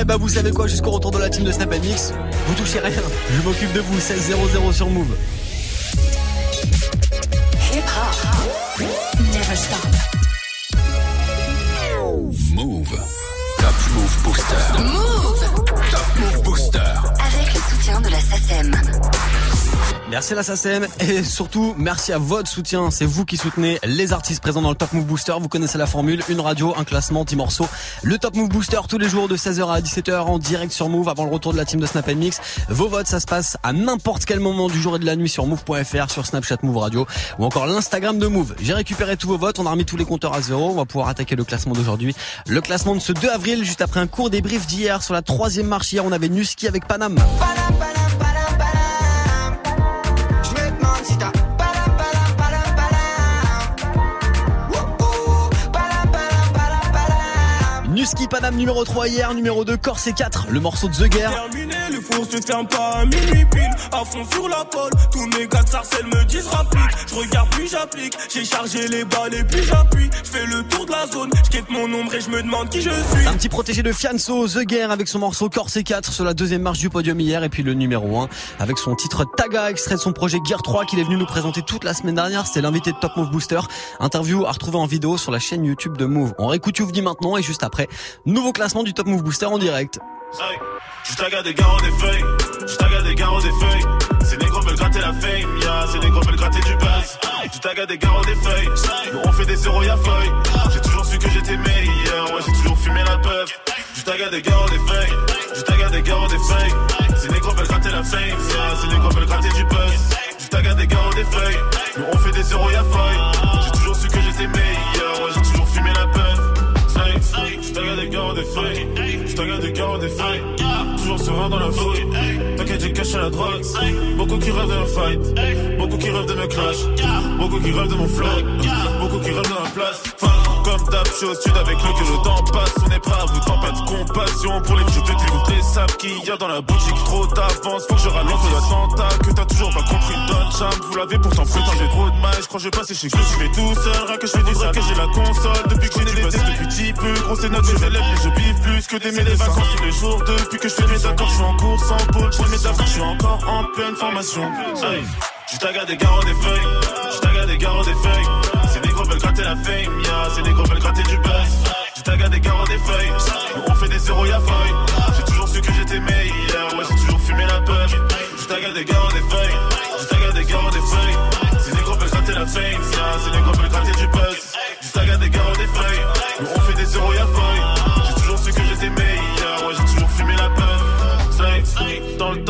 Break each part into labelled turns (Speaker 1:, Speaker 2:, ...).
Speaker 1: Eh bah vous savez quoi, jusqu'au retour de la team de Snap Mix, vous touchez rien, je m'occupe de vous, 16-0-0 sur Move.
Speaker 2: Hip hop. Never stop.
Speaker 3: Move. Top Move Booster.
Speaker 2: Move.
Speaker 3: Top Move Booster.
Speaker 2: Avec le soutien de la SACEM.
Speaker 1: Merci à la SACEM et surtout merci à votre soutien. C'est vous qui soutenez les artistes présents dans le Top Move Booster. Vous connaissez la formule, une radio, un classement, 10 morceaux. Le Top Move Booster tous les jours de 16h à 17h en direct sur Move avant le retour de la team de Snap Mix. Vos votes, ça se passe à n'importe quel moment du jour et de la nuit sur move.fr, sur Snapchat Move Radio ou encore l'Instagram de Move. J'ai récupéré tous vos votes, on a remis tous les compteurs à zéro. On va pouvoir attaquer le classement d'aujourd'hui. Le classement de ce 2 avril, juste après un court débrief d'hier sur la troisième marche. Hier, on avait Nuski avec Panam. Numéro 3 hier, numéro 2 Corse 4, le morceau de The Guerre.
Speaker 4: Terminé, le four se ferme pas à minuit pile. À fond sur la pole, tous mes gars de sarcelles me disent rapplique. Je regarde puis j'applique, j'ai chargé les balles et puis j'appuie. Je fais le tour de la zone, je quitte mon ombre et je me demande qui je suis.
Speaker 1: Un petit protégé de Fianso, The Guerre avec son morceau Corse 4 sur la deuxième marche du podium hier et puis le numéro 1 avec son titre Taga extrait de son projet Gear 3 qu'il est venu nous présenter toute la semaine dernière. C'était l'invité de Top Move Booster. Interview à retrouver en vidéo sur la chaîne YouTube de Move. On réécoute Youvdi maintenant et juste après, nouveau classement du Top Move Booster en direct.
Speaker 4: Hey, je des garros des feuilles, je taga des garros des feuilles. Ces négros veulent gratter la fame, ya, ces négros veulent gratter du buzz. Je taga des garros des feuilles, nous on fait des zéros y'a feuille. J'ai toujours su que j'étais meilleur, ouais j'ai toujours fumé la puff. Je taga des garros des feuilles, je taga des garros des feuilles. Ces négros veulent gratter la fame, ya, ces négros veulent gratter du buzz. Je taga des garros des feuilles, nous on fait des zéros y'a feuille. Des je taga des garros des feuilles. Toujours serein dans la fouille. T'inquiète, j'ai caché la drogue. Beaucoup qui rêvent d'un fight. Beaucoup qui rêvent de me clash. Beaucoup qui rêvent de mon flow. Beaucoup qui rêvent de ma place. Je suis au sud avec le que le temps passe. On est prêt à vous tant pas de compassion pour les vieux de Toutes les sables qu'il y a dans la boutique. Trop d'avance, faut que je ralente l'attentat. Que t'as toujours pas compris, Don Cham. Vous l'avez pourtant putain, j'ai trop de mal. Je crois que je vais passer chez que je vais tout seul. Rien que je fais du sale, que j'ai la console. Depuis que j'ai des tests depuis petit peu. Gros, c'est notre élèves, mais je biffe plus que des mes vacances tous les jours. Depuis que je fais mes accords, je suis en course en pôle. Je fais mes accords, je suis encore en pleine formation. Je taga des garros des feuilles, je taga des garros des feuilles. Veulent gratter la fame, ya, ces négros veulent gratter du buzz. Je taga des garros des feuilles, on fait des zéros y'a feuille. J'ai toujours su que j'étais meilleur, ouais j'ai toujours fumé la puff. Je taga des garros des feuilles, je taga des garros des feuilles. Ces négros veulent gratter la fame, ya, ces négros veulent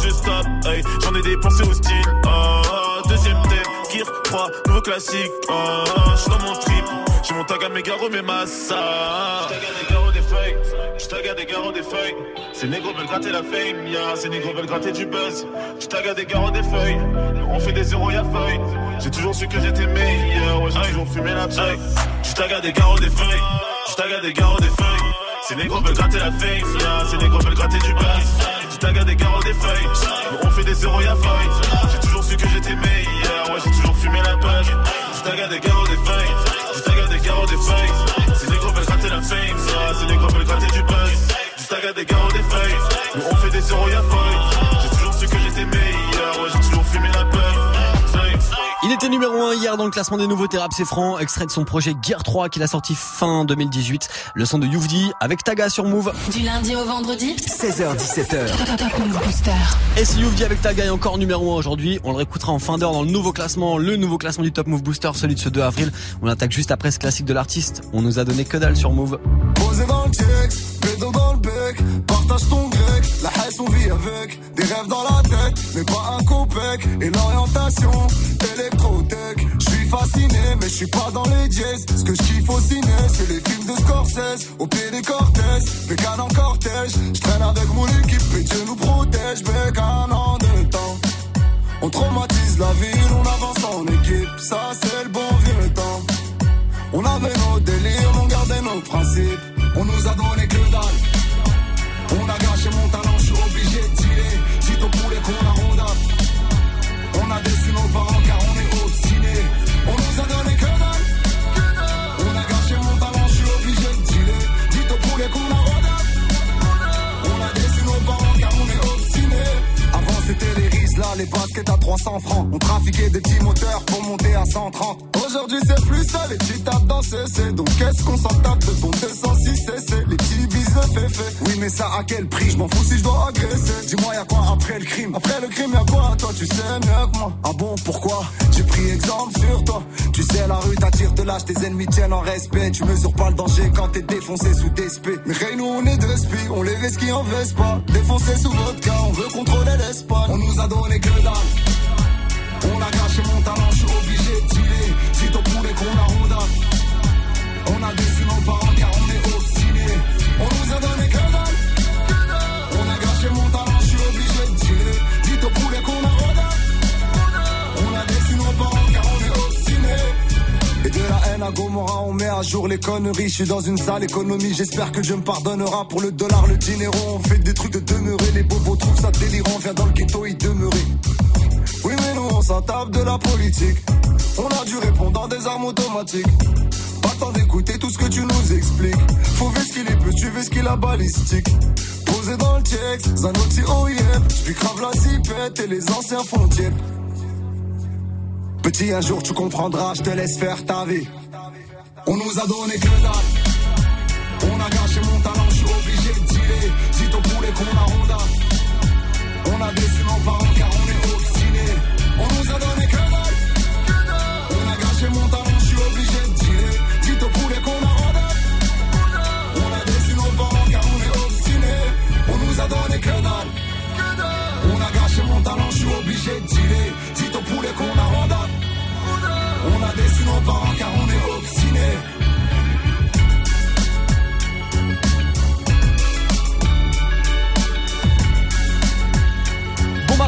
Speaker 4: Que je stoppe, hey. J'en ai dépensé au style. Oh, deuxième thème, Gear 3, nouveau classique. Oh, je suis dans mon trip. J'ai mon tag à mes garros, mes massas. Je tag à des garros des feuilles. Je à des garros des feuilles. Ces négros veulent gratter la fame, ya. Ces négros veulent gratter du buzz. Je à des garros des feuilles. On fait des zéros, y'a feuille. J'ai toujours su que j'étais meilleur. Ouais, j'ai toujours fumé la paille. Je tag à des garros des feuilles. Je à des garros des feuilles. Ces négros veulent gratter la fame, ya. Ces négros veulent gratter du buzz. À des garros des feuilles. On fait des zéros, y'a feuille. J'ai toujours su que j'étais meilleur. Ouais, j'ai toujours fumé la paille. Je des garros des feuilles. Je des garros des feuilles. Ces négros veulent gratter la fame, ya. Ces négros veulent gratter du buzz. Je des garros des feuilles. On fait des zéros, y'a.
Speaker 1: Numéro 1 hier dans le classement des nouveautés rap c'est franc, extrait de son projet Gear 3 qu'il a sorti fin 2018. Le son de Youvdi avec Taga sur Move.
Speaker 2: Du lundi au vendredi,
Speaker 3: 16h17h.
Speaker 2: Top Move Booster.
Speaker 1: Et si Youvdi avec Taga est encore numéro 1 aujourd'hui, on le réécoutera en fin d'heure dans le nouveau classement, le nouveau classement du Top Move Booster, celui de ce 2 avril. On attaque juste après ce classique de l'artiste. On nous a donné que dalle sur Move.
Speaker 5: Posé dans le check, dans le bec, partage ton on vit avec, des rêves dans la tête, mais pas un copec. Et l'orientation, électrotech. Je suis fasciné, mais je suis pas dans les dièses. Ce que je kiffe au ciné, c'est les films de Scorsese. Au pied des cortèges, bécane en cortège. Je traîne avec mon équipe et Dieu nous protège. Bécane en deux temps. On traumatise la ville, on avance en équipe. Ça, c'est le bon vieux temps. On avait nos délires, on gardait nos principes. On nous a donné que les baskets à 300 francs. On trafiquait des petits moteurs pour monter à 130. Aujourd'hui c'est plus ça, les petits tapent dans CC. Donc qu'est-ce qu'on s'en tape de ton 206 CC Les petits Oui mais ça à quel prix? Je m'en fous si je dois agresser. Dis-moi y'a quoi après le crime? Après le crime y'a quoi? Toi tu sais mieux que moi. Ah bon pourquoi? J'ai pris exemple sur toi. Tu sais la rue t'attire de l'âge, tes ennemis tiennent en respect. Tu mesures pas le danger quand t'es défoncé sous spé. Mais rien nous on est deux spies, on les qui en veste pas. Défoncé sous cas, on veut contrôler l'Espagne. On nous a donné que dalle. On a gâché mon talent, je suis obligé de tirer. Si poulet qu'on a ronda. On a gâché mon talent, je suis obligé de tirer. Dis ton poulet qu'on a ronda. On a déçu nos parents car on est obstiné. Et de la haine à Gomorra, on met à jour les conneries. Je suis dans une sale économie, j'espère que Dieu me pardonnera. Pour le dollar, le dinero, on fait des trucs de demeurer. Les bobos trouvent ça délirant, viens dans le ghetto y demeurer. Oui, mais nous, on s'en de la politique. On a dû répondre dans des armes automatiques. Pas temps d'écouter tout ce que tu nous expliques. Faut ce qu'il est plus, tu veux ce qu'il a balistique. Posé dans le check, Zanotti OIM. J'suis grave la zipette et les anciens font. Petit, un jour tu comprendras, je te laisse faire ta vie. On nous a donné que dalle. On a gâché mon talent, je suis obligé de tirer. Si ton poulet qu'on a ronda. On a déçu nos parents car obligé de tirer. Dites au poulet qu'on a ronda. On a déçu nos parents car on est obstiné.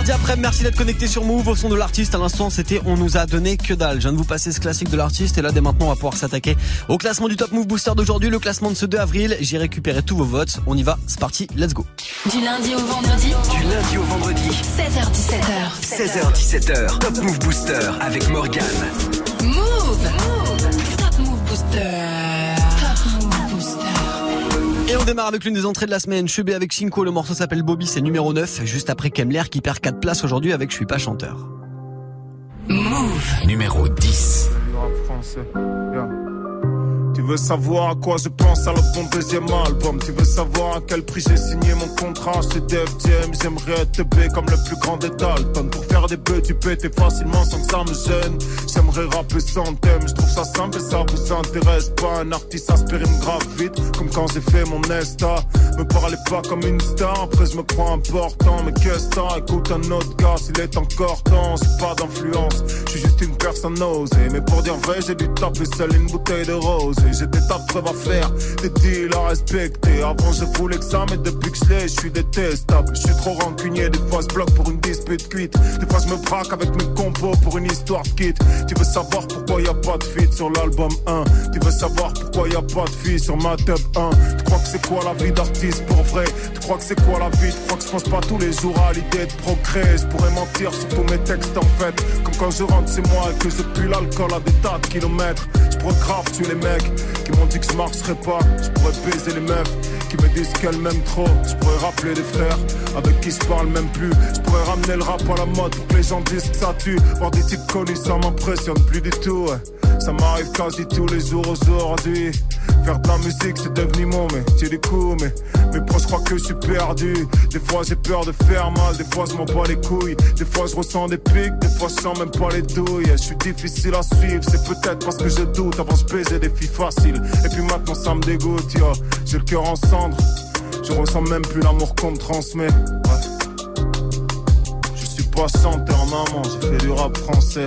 Speaker 1: Mardi après, merci d'être connecté sur Move au son de l'artiste. À l'instant, c'était On nous a donné que dalle. Je viens de vous passer ce classique de l'artiste et là, dès maintenant, on va pouvoir s'attaquer au classement du Top Move Booster d'aujourd'hui, le classement de ce 2 avril. J'ai récupéré tous vos votes. On y va, c'est parti, let's go.
Speaker 2: Du lundi au vendredi,
Speaker 3: Du lundi au vendredi,
Speaker 2: 16h17h.
Speaker 3: 16h17h, Top Move Booster avec Morgan.
Speaker 2: Move Top Move Booster.
Speaker 1: On démarre avec l'une des entrées de la semaine. Chebé avec Shinko, le morceau s'appelle Bobby, c'est numéro 9. Juste après Kemler qui perd 4 places aujourd'hui avec Je suis pas chanteur.
Speaker 3: Numéro 10.
Speaker 6: rap français. Yeah. Tu veux savoir à quoi je pense à mon deuxième album. Tu veux savoir à quel prix j'ai signé mon contrat chez Def J'aimerais être B comme le plus grand des Dalton. Pour faire des bœufs tu pétais facilement sans que ça me gêne. J'aimerais rapper sans thème Je trouve ça simple et ça vous intéresse pas. Un artiste aspirine grave vite Comme quand j'ai fait mon Nesta Me parlez pas comme une star Après je me crois important. Mais qu'est-ce que Écoute un autre gars s'il est encore temps J'ai pas d'influence. Je suis juste une personne osée Mais pour dire vrai j'ai dû taper seul une bouteille de rose Et j'ai des tas de preuves à faire. Des deals à respecter. Avant je voulais que ça mais depuis que je Je suis détestable. Je suis trop rancunier. Des fois je bloque pour une dispute cuite Des fois je me braque avec mes compos Pour une histoire kit Tu veux savoir pourquoi y a pas de feat sur l'album 1 Tu veux savoir pourquoi y a pas de fille sur ma top 1 Tu crois que c'est quoi la vie d'artiste pour vrai? Tu crois que c'est quoi la vie? Tu crois que je pense pas tous les jours à l'idée de progrès? Je pourrais mentir sur tous mes textes en fait. Comme quand je rentre chez moi et que je pue l'alcool à des tas de kilomètres. Je grave tuer les mecs qui m'ont dit que je marcherais pas. Je pourrais baiser les meufs qui me disent qu'elles m'aiment trop. Je pourrais rappeler des frères avec qui je parle même plus. Je pourrais ramener le rap à la mode pour que les gens disent que ça tue. Voir des types connus ça m'impressionne plus du tout. Ça m'arrive quasi tous les jours aujourd'hui. Faire de la musique c'est devenu mon métier du coup Mais mes proches croient que je suis perdu. Des fois j'ai peur de faire mal Des fois je m'en bats les couilles. Des fois je ressens des pics Des fois je sens même pas les douilles. Je suis difficile à suivre C'est peut-être parce que je doute Avant je baisais des filles faciles. Et puis maintenant ça me dégoûte. J'ai le cœur en Je ressens même plus l'amour qu'on me transmet. Je suis pas chanteur, maman, j'ai fait du rap français.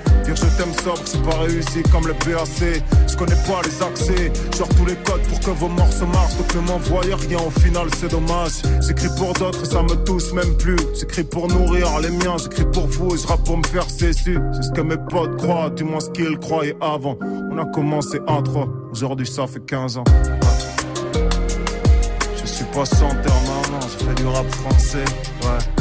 Speaker 6: Je t'aime sobre, c'est pas réussi comme le PAC. Je connais pas les accès, genre tous les codes pour que vos morceaux marchent. Donc ne m'envoyez rien, au final c'est dommage. J'écris pour d'autres, ça me touche même plus. J'écris pour nourrir les miens, j'écris pour vous et je pour me faire cesser. C'est ce que mes potes croient, du moins ce qu'ils croyaient avant. On a commencé à 3, aujourd'hui ça fait 15 ans. Je suis pas chanteur, non, non, je fais du rap français, ouais.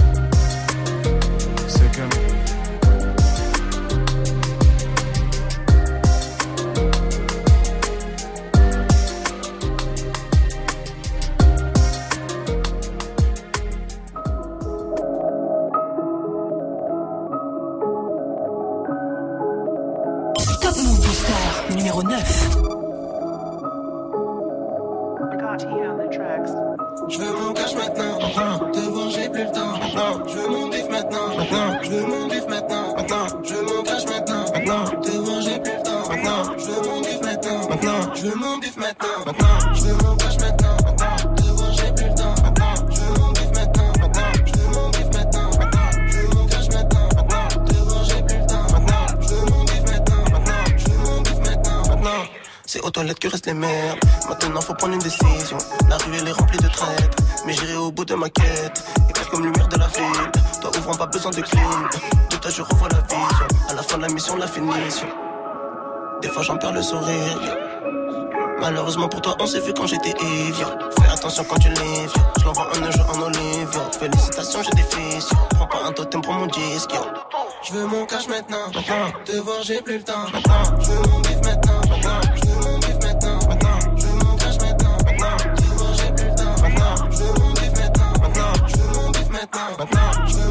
Speaker 7: Maintenant. Je veux mon bif maintenant, maintenant. Je veux mon cash maintenant, maintenant. Devant j'ai plus le temps, maintenant. Je veux mon bif maintenant, maintenant. Je veux mon maintenant, maintenant. Je veux mon cash maintenant, maintenant. Devant j'ai plus le temps, maintenant. Je veux mon bif maintenant, maintenant. Je veux mon maintenant, maintenant. C'est aux toilettes que restent les merdes. Maintenant faut prendre une décision. La rue elle est remplie de traîtres. Mais j'irai au bout de ma quête. Éclaire comme lumière de la ville. Toi ouvrant pas besoin de clim. De toi je revois la vision. À la fin de la mission, la finition. Des fois j'en perds le sourire. Malheureusement pour toi, on s'est vu quand j'étais évier. Fais attention quand tu livres. Je l'envoie un neige en olive. Félicitations, j'ai des fils. Prends pas un totem pour mon disque. Je veux mon cash maintenant. maintenant. Te voir, j'ai plus le temps. Maintenant. Je veux mon bif maintenant. Maintenant. Je veux mon bif maintenant. Maintenant. Je veux mon cash maintenant. Maintenant. Te voir, j'ai plus le temps. Maintenant. Je veux mon bif maintenant. Maintenant. Je veux mon bif maintenant. Maintenant.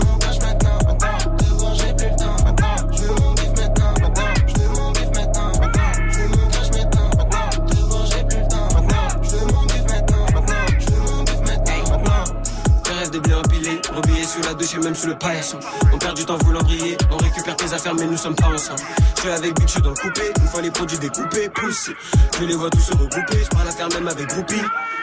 Speaker 8: Et même sous le paillasson. On perd du temps voulant briller, on récupère tes affaires mais nous sommes pas ensemble. Je suis avec suis dans le coupé, une fois les produits découpés, poussés. Je les vois tous se regrouper, je parle à faire même avec groupie.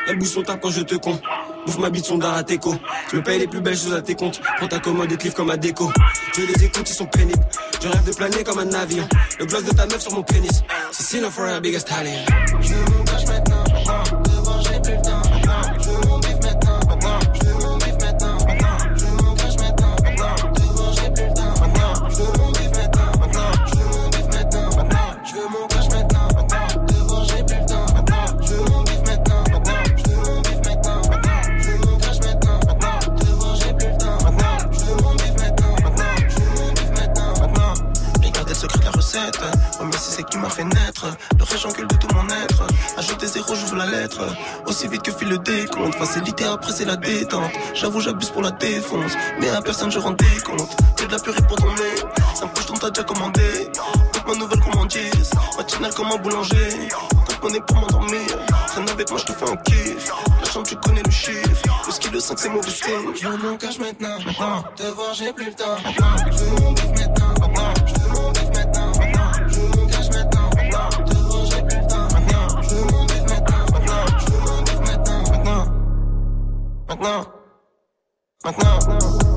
Speaker 8: Elle bouge son table quand je te compte. Bouffe ma bite son d'art à teco. Je me paye les plus belles choses à tes comptes. Prends ta commande et te livre comme à déco. Je les écoute, ils sont pénibles. Je rêve de planer comme un avion. Le gloss de ta meuf sur mon pénis. C'est for a biggest talent.
Speaker 7: C'est ce qui m'a fait naître. Le rage j'encule de tout mon être. Ajoute zéro, j'ouvre la lettre. Aussi vite que file le décompte. Facilité après, c'est la détente. J'avoue, j'abuse pour la défonce. Mais à personne, je rends des comptes. Que de la purée pour ton nez. Un poche, t'as déjà commandé. Toute ma nouvelle commandise. Matinale comme un boulanger. Compte monnaie pour m'endormir. Traîne avec moi, je te fais un kiff. La chambre, tu connais le chiffre. Le ski, le 5, c'est mauvais signe. Je mon cash maintenant. Maintenant. Te voir, j'ai plus le temps. Je mon maintenant. Maintenant. Maintenant.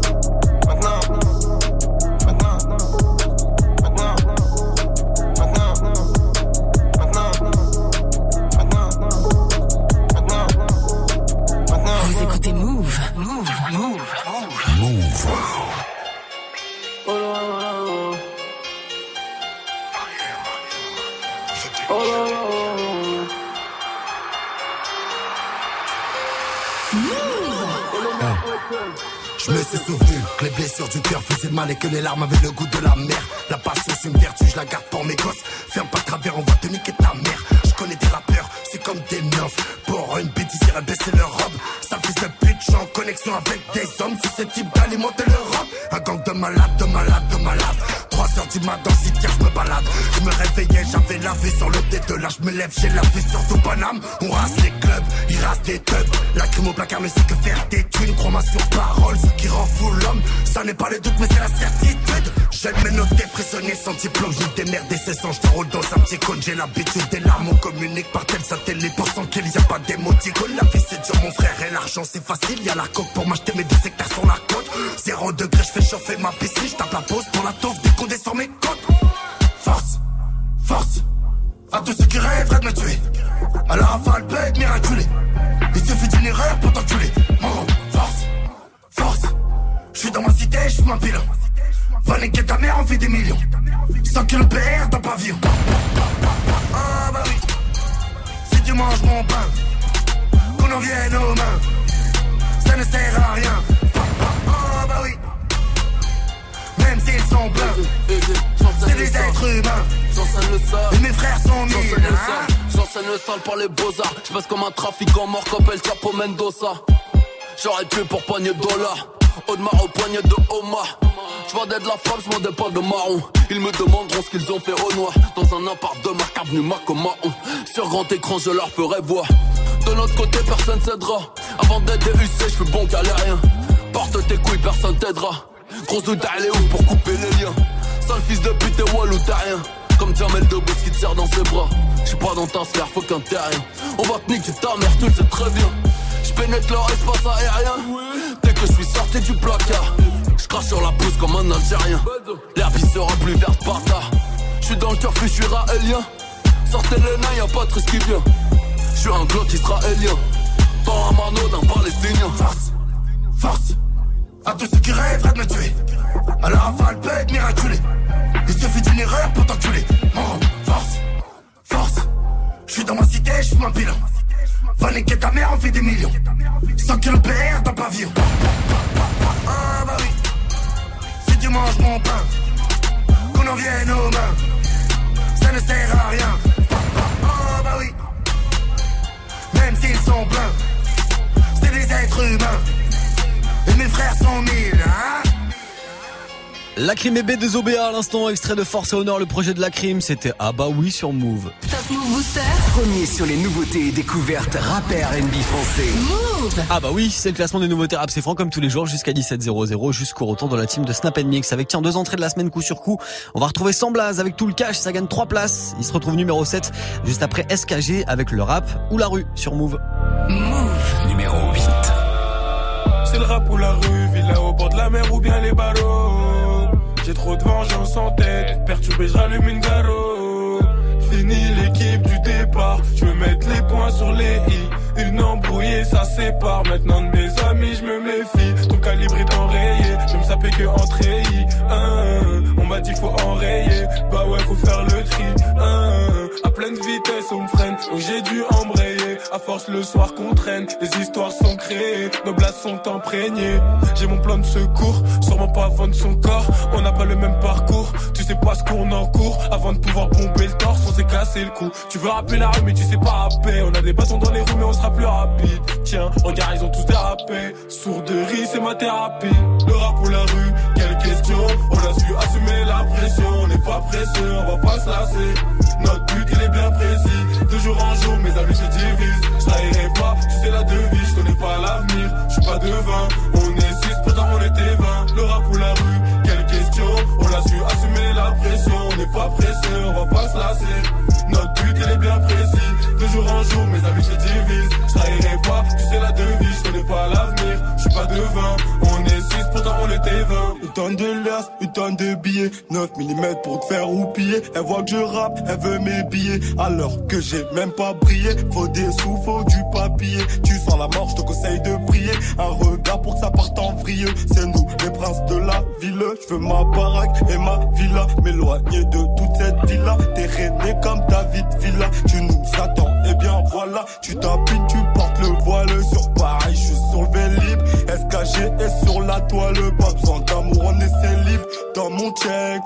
Speaker 9: Me suis souvenu les blessures du cœur faisaient mal et que les larmes avaient le goût de la mer. La passion c'est une vertu, je la garde pour mes gosses. Ferme pas de travers, on va te niquer ta mère. Je connais des rappeurs, c'est comme des neufs. Pour une bêtise, ils baisser leur robe. Ça fils de pute, je suis en connexion avec des hommes susceptibles d'alimenter leur robe. Un gang de de malade, de malade, de malade. 3 heures du matin dans cimetière, je me balade. Je me réveillais, j'avais la vue sur le de là, je me lève, j'ai la vue sur tout Paname. On rase les clubs, il rase des tubs. La crime au placard, mais c'est que faire des thunes. Crois-moi sur parole, ce qui rend fou l'homme. Ça n'est pas le doute, mais c'est la certitude. J'aime mes notes prisonnier sans diplôme, j'ai des merdes et c'est sans, je dans un petit cône. J'ai l'habitude des larmes, on communique par tel satellite. Pour sans qu'il y a pas d'émoticône. La vie c'est dur, mon frère, et l'argent c'est facile. Y a la coque pour m'acheter mes deux hectares sur la côte. Zéro degré, je fais chauffer ma piscine, je tape la pause pour la taufe dès qu'on descend mes côtes. Force, force, à tous ceux qui rêveraient de me tuer. À la rafale, bête miraculé. Il suffit d'une erreur pour t'enculer. Mon force, force. Je suis dans ma cité, je un bilan. Va niquer ta mère, on fait des millions. 100 kilos PR dans pavillon. Ah bah oui. Si tu manges mon pain, qu'on en vienne aux mains. Ça ne sert à rien. Ah bah oui. Même s'ils sont pleins, c'est des êtres humains. Et mes frères sont
Speaker 10: le
Speaker 9: hein.
Speaker 10: J'enseigne le sol par les beaux-arts. J'passe comme un trafiquant mort qu'appelle Chapo Mendoza. J'aurais tué pour poignée de dollars. Audemars au poignet de Omar. J'vendais de la femme, j'mendais pas de marron. Ils me demanderont ce qu'ils ont fait au noir. Dans un appart de marque avenue Macomaon. Sur grand écran, je leur ferai voir. De notre côté, personne cédera. Avant d'être DUC, j'fais bon galérien. Porte tes couilles, personne t'aidera. Grosse doute est ouf pour couper les liens. Sale fils de pute et wall ou t'as rien. Comme Jamel Debbouze qui te dans ses bras. J'suis pas dans ta sphère, faut qu'un terrien. On va te niquer ta mère, tu le sais très bien. J'pénètre leur espace aérien. Dès que je suis sorti du placard, j'crache sur la pousse comme un Algérien. L'herbe sera plus verte par tard. J'suis dans le turf, j'suis raélien. Sortez les nains, y'a pas de risque qui vient. J'suis un glock israélien. Dans un mano d'un palestinien.
Speaker 9: Force, force. À tous ceux qui rêveraient de me tuer. À la rafale, bête miraculé. Il suffit d'une erreur pour t'enculer. Force, force. Je suis dans ma cité, je fume un bilan. Va niquer ta mère, on fait des millions. 100 kilos PR dans pavillon. Ah bah oui. Si tu manges mon pain, qu'on en vienne aux mains. Ça ne sert à rien. Ah bah oui. Même s'ils sont pleins, c'est des êtres humains. Et mes frères sont mille, hein
Speaker 1: La crime est B de Zobéa à l'instant, extrait de Force et Honneur, le projet de la crime, c'était Ah bah oui sur Move.
Speaker 2: Top Move Booster.
Speaker 3: Premier sur les nouveautés et découvertes rap et R&B français.
Speaker 2: Move.
Speaker 1: Ah bah oui, c'est le classement des nouveautés rap, c'est franc comme tous les jours jusqu'à 17h00 jusqu'au retour de la team de Snap Mix avec tiens deux entrées de la semaine coup sur coup. On va retrouver Samblaz avec tout le cash, ça gagne 3 places. Il se retrouve numéro 7 juste après SKG avec le rap ou la rue sur Move.
Speaker 3: Numéro 8.
Speaker 11: C'est le rap ou la rue, villa au bord de la mer ou bien les barreaux. J'ai trop de vengeance en tête, perturbé, je rallume une garo. Fini l'équipe du départ, je veux mettre les points sur les i. Une embrouillée, ça sépare. Maintenant de mes amis, je me méfie. Ton calibre est enrayé, je me sapais que en treillis. M'a dit faut enrayer, bah ouais, faut faire le tri. Hein, à pleine vitesse, on me freine, donc j'ai dû embrayer. À force, le soir qu'on traîne, les histoires sont créées, nos blasts sont imprégnés. J'ai mon plan de secours, sûrement pas avant de son corps. On n'a pas le même parcours, tu sais pas ce qu'on en court. Avant de pouvoir pomper le torse, on s'est cassé le cou. Tu veux rappeler la rue, mais tu sais pas rapper. On a des bâtons dans les rues, mais on sera plus rapide. Tiens, regarde, ils ont tous dérapé. Sourderie, c'est ma thérapie. Le rap ou la rue, quelle question. On a su assumer la pression, on n'est pas pressé, on va pas se lasser. Notre but, il est bien précis. De jour en jour, mes amis se divisent. Je trahirai pas, tu sais la devise, je connais pas l'avenir. Je suis pas devin, on est six, pourtant on était 20. Le rap ou la rue, quelle question. On a su assumer la pression, on n'est pas pressé, on va pas se lasser. Notre but, il est bien précis. Jour en jour, mes amis se divisent. Je trahirai pas, tu sais la devise, je connais pas l'avenir. Je suis pas devin, on est six, pourtant on était 20. Une tonne de liasses, une tonne de billets. 9 mm pour te faire roupiller. Elle voit que je rappe, elle veut mes billets. Alors que j'ai même pas brillé. Faut des sous, faut du papier. Tu sens la mort, je te conseille de prier. Un regard pour que ça parte en vrille. C'est nous, les princes de la ville. Je veux ma baraque et ma villa. M'éloigner de toute cette villa. T'es rené comme David Villa. Tu nous attends, et bien voilà. Tu tapines, tu portes le voile sur Paris. Je suis sur le Vélib. SKG est sur la toile. Pas besoin d'amour, on est célib. Dans mon checks,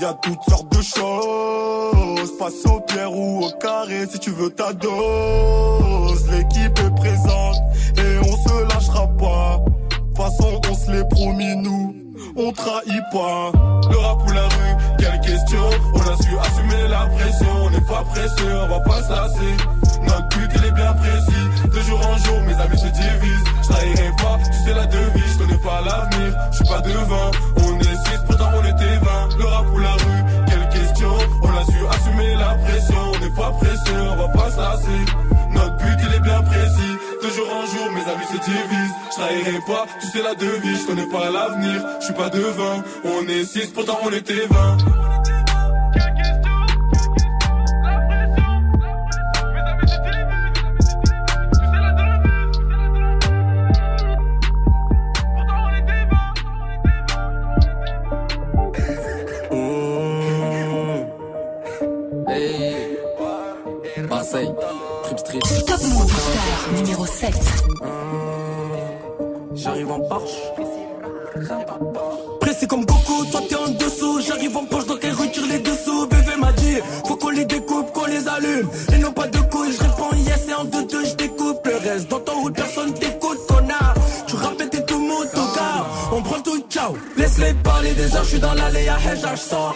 Speaker 11: y a toutes sortes de choses. Passe au pierre ou au carré si tu veux ta dose. L'équipe est présente et on se lâchera pas. De façon, on se l'est promis, nous.
Speaker 12: on trahit pas. Le rap ou la rue, quelle question? On a su assumer la pression, on n'est pas pressé, on va pas se lasser. Notre but il est bien précis, de jour en jour mes amis se divisent. Je trahirai pas, tu sais la devise, je connais pas l'avenir, je suis pas devant. On est six, pourtant on était 20. Le rap ou la rue, quelle question On a su assumer la pression, on n'est pas pressé, on va pas se lasser. Notre but il est bien précis, de jour en jour mes amis se divisent. Je trahirai pas, tu sais la devise, je connais pas l'avenir, je suis pas devant. On est six, pourtant on était 20.
Speaker 2: Numéro 7.
Speaker 8: J'arrive en Porsche.
Speaker 13: Pressé comme Goku, toi t'es en dessous. J'arrive en poche donc elle retire les dessous. Bébé m'a dit, faut qu'on les découpe, qu'on les allume. Et non pas de couilles, je réponds yes et en deux deux je découpe le reste. Dans ton route, personne t'écoute, connard. Tu rappelles t'es tout mon gars. On prend tout, ciao. Laisse-les parler des heures, je suis dans l'allée à Heja, je sors.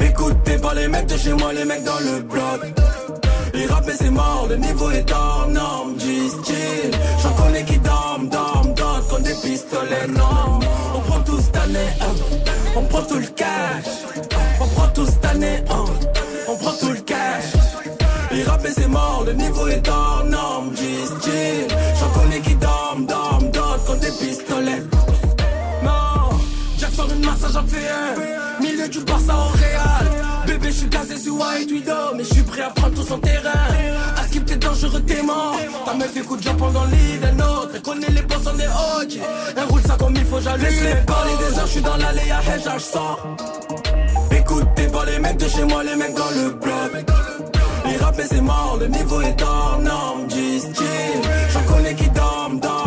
Speaker 13: Écoutez pas les mecs de chez moi, les mecs dans le bloc. Les rappeurs c'est mort, le niveau est hors norme, G-Style. J'en connais qui dorment, dorment, dorment, comme des pistolets, non. On prend tout cette année, hein. on prend tout le cash. On prend tout cette année, hein. on prend tout le cash. Les rappeurs c'est mort, le niveau est hors norme, G-Style. J'en connais qui j'en fais un. Milieu du Barça au Real. Bébé, je suis casé sur White Widow, mais je suis prêt à prendre tout son terrain. À skip, t'es dangereux, t'es mort. Ta meuf écoute Japon dans le lit d'un autre. Elle connaît les boss, on est OG. Elle roule ça comme il faut, j'allume. Laisse-les parler des heures, je suis dans l'allée à Heja, je sors. Écoutez pas les mecs de chez moi, les mecs dans le bloc. Les rappeurs c'est mort, le niveau est hors norme. J'en connais qui dorment, dorment,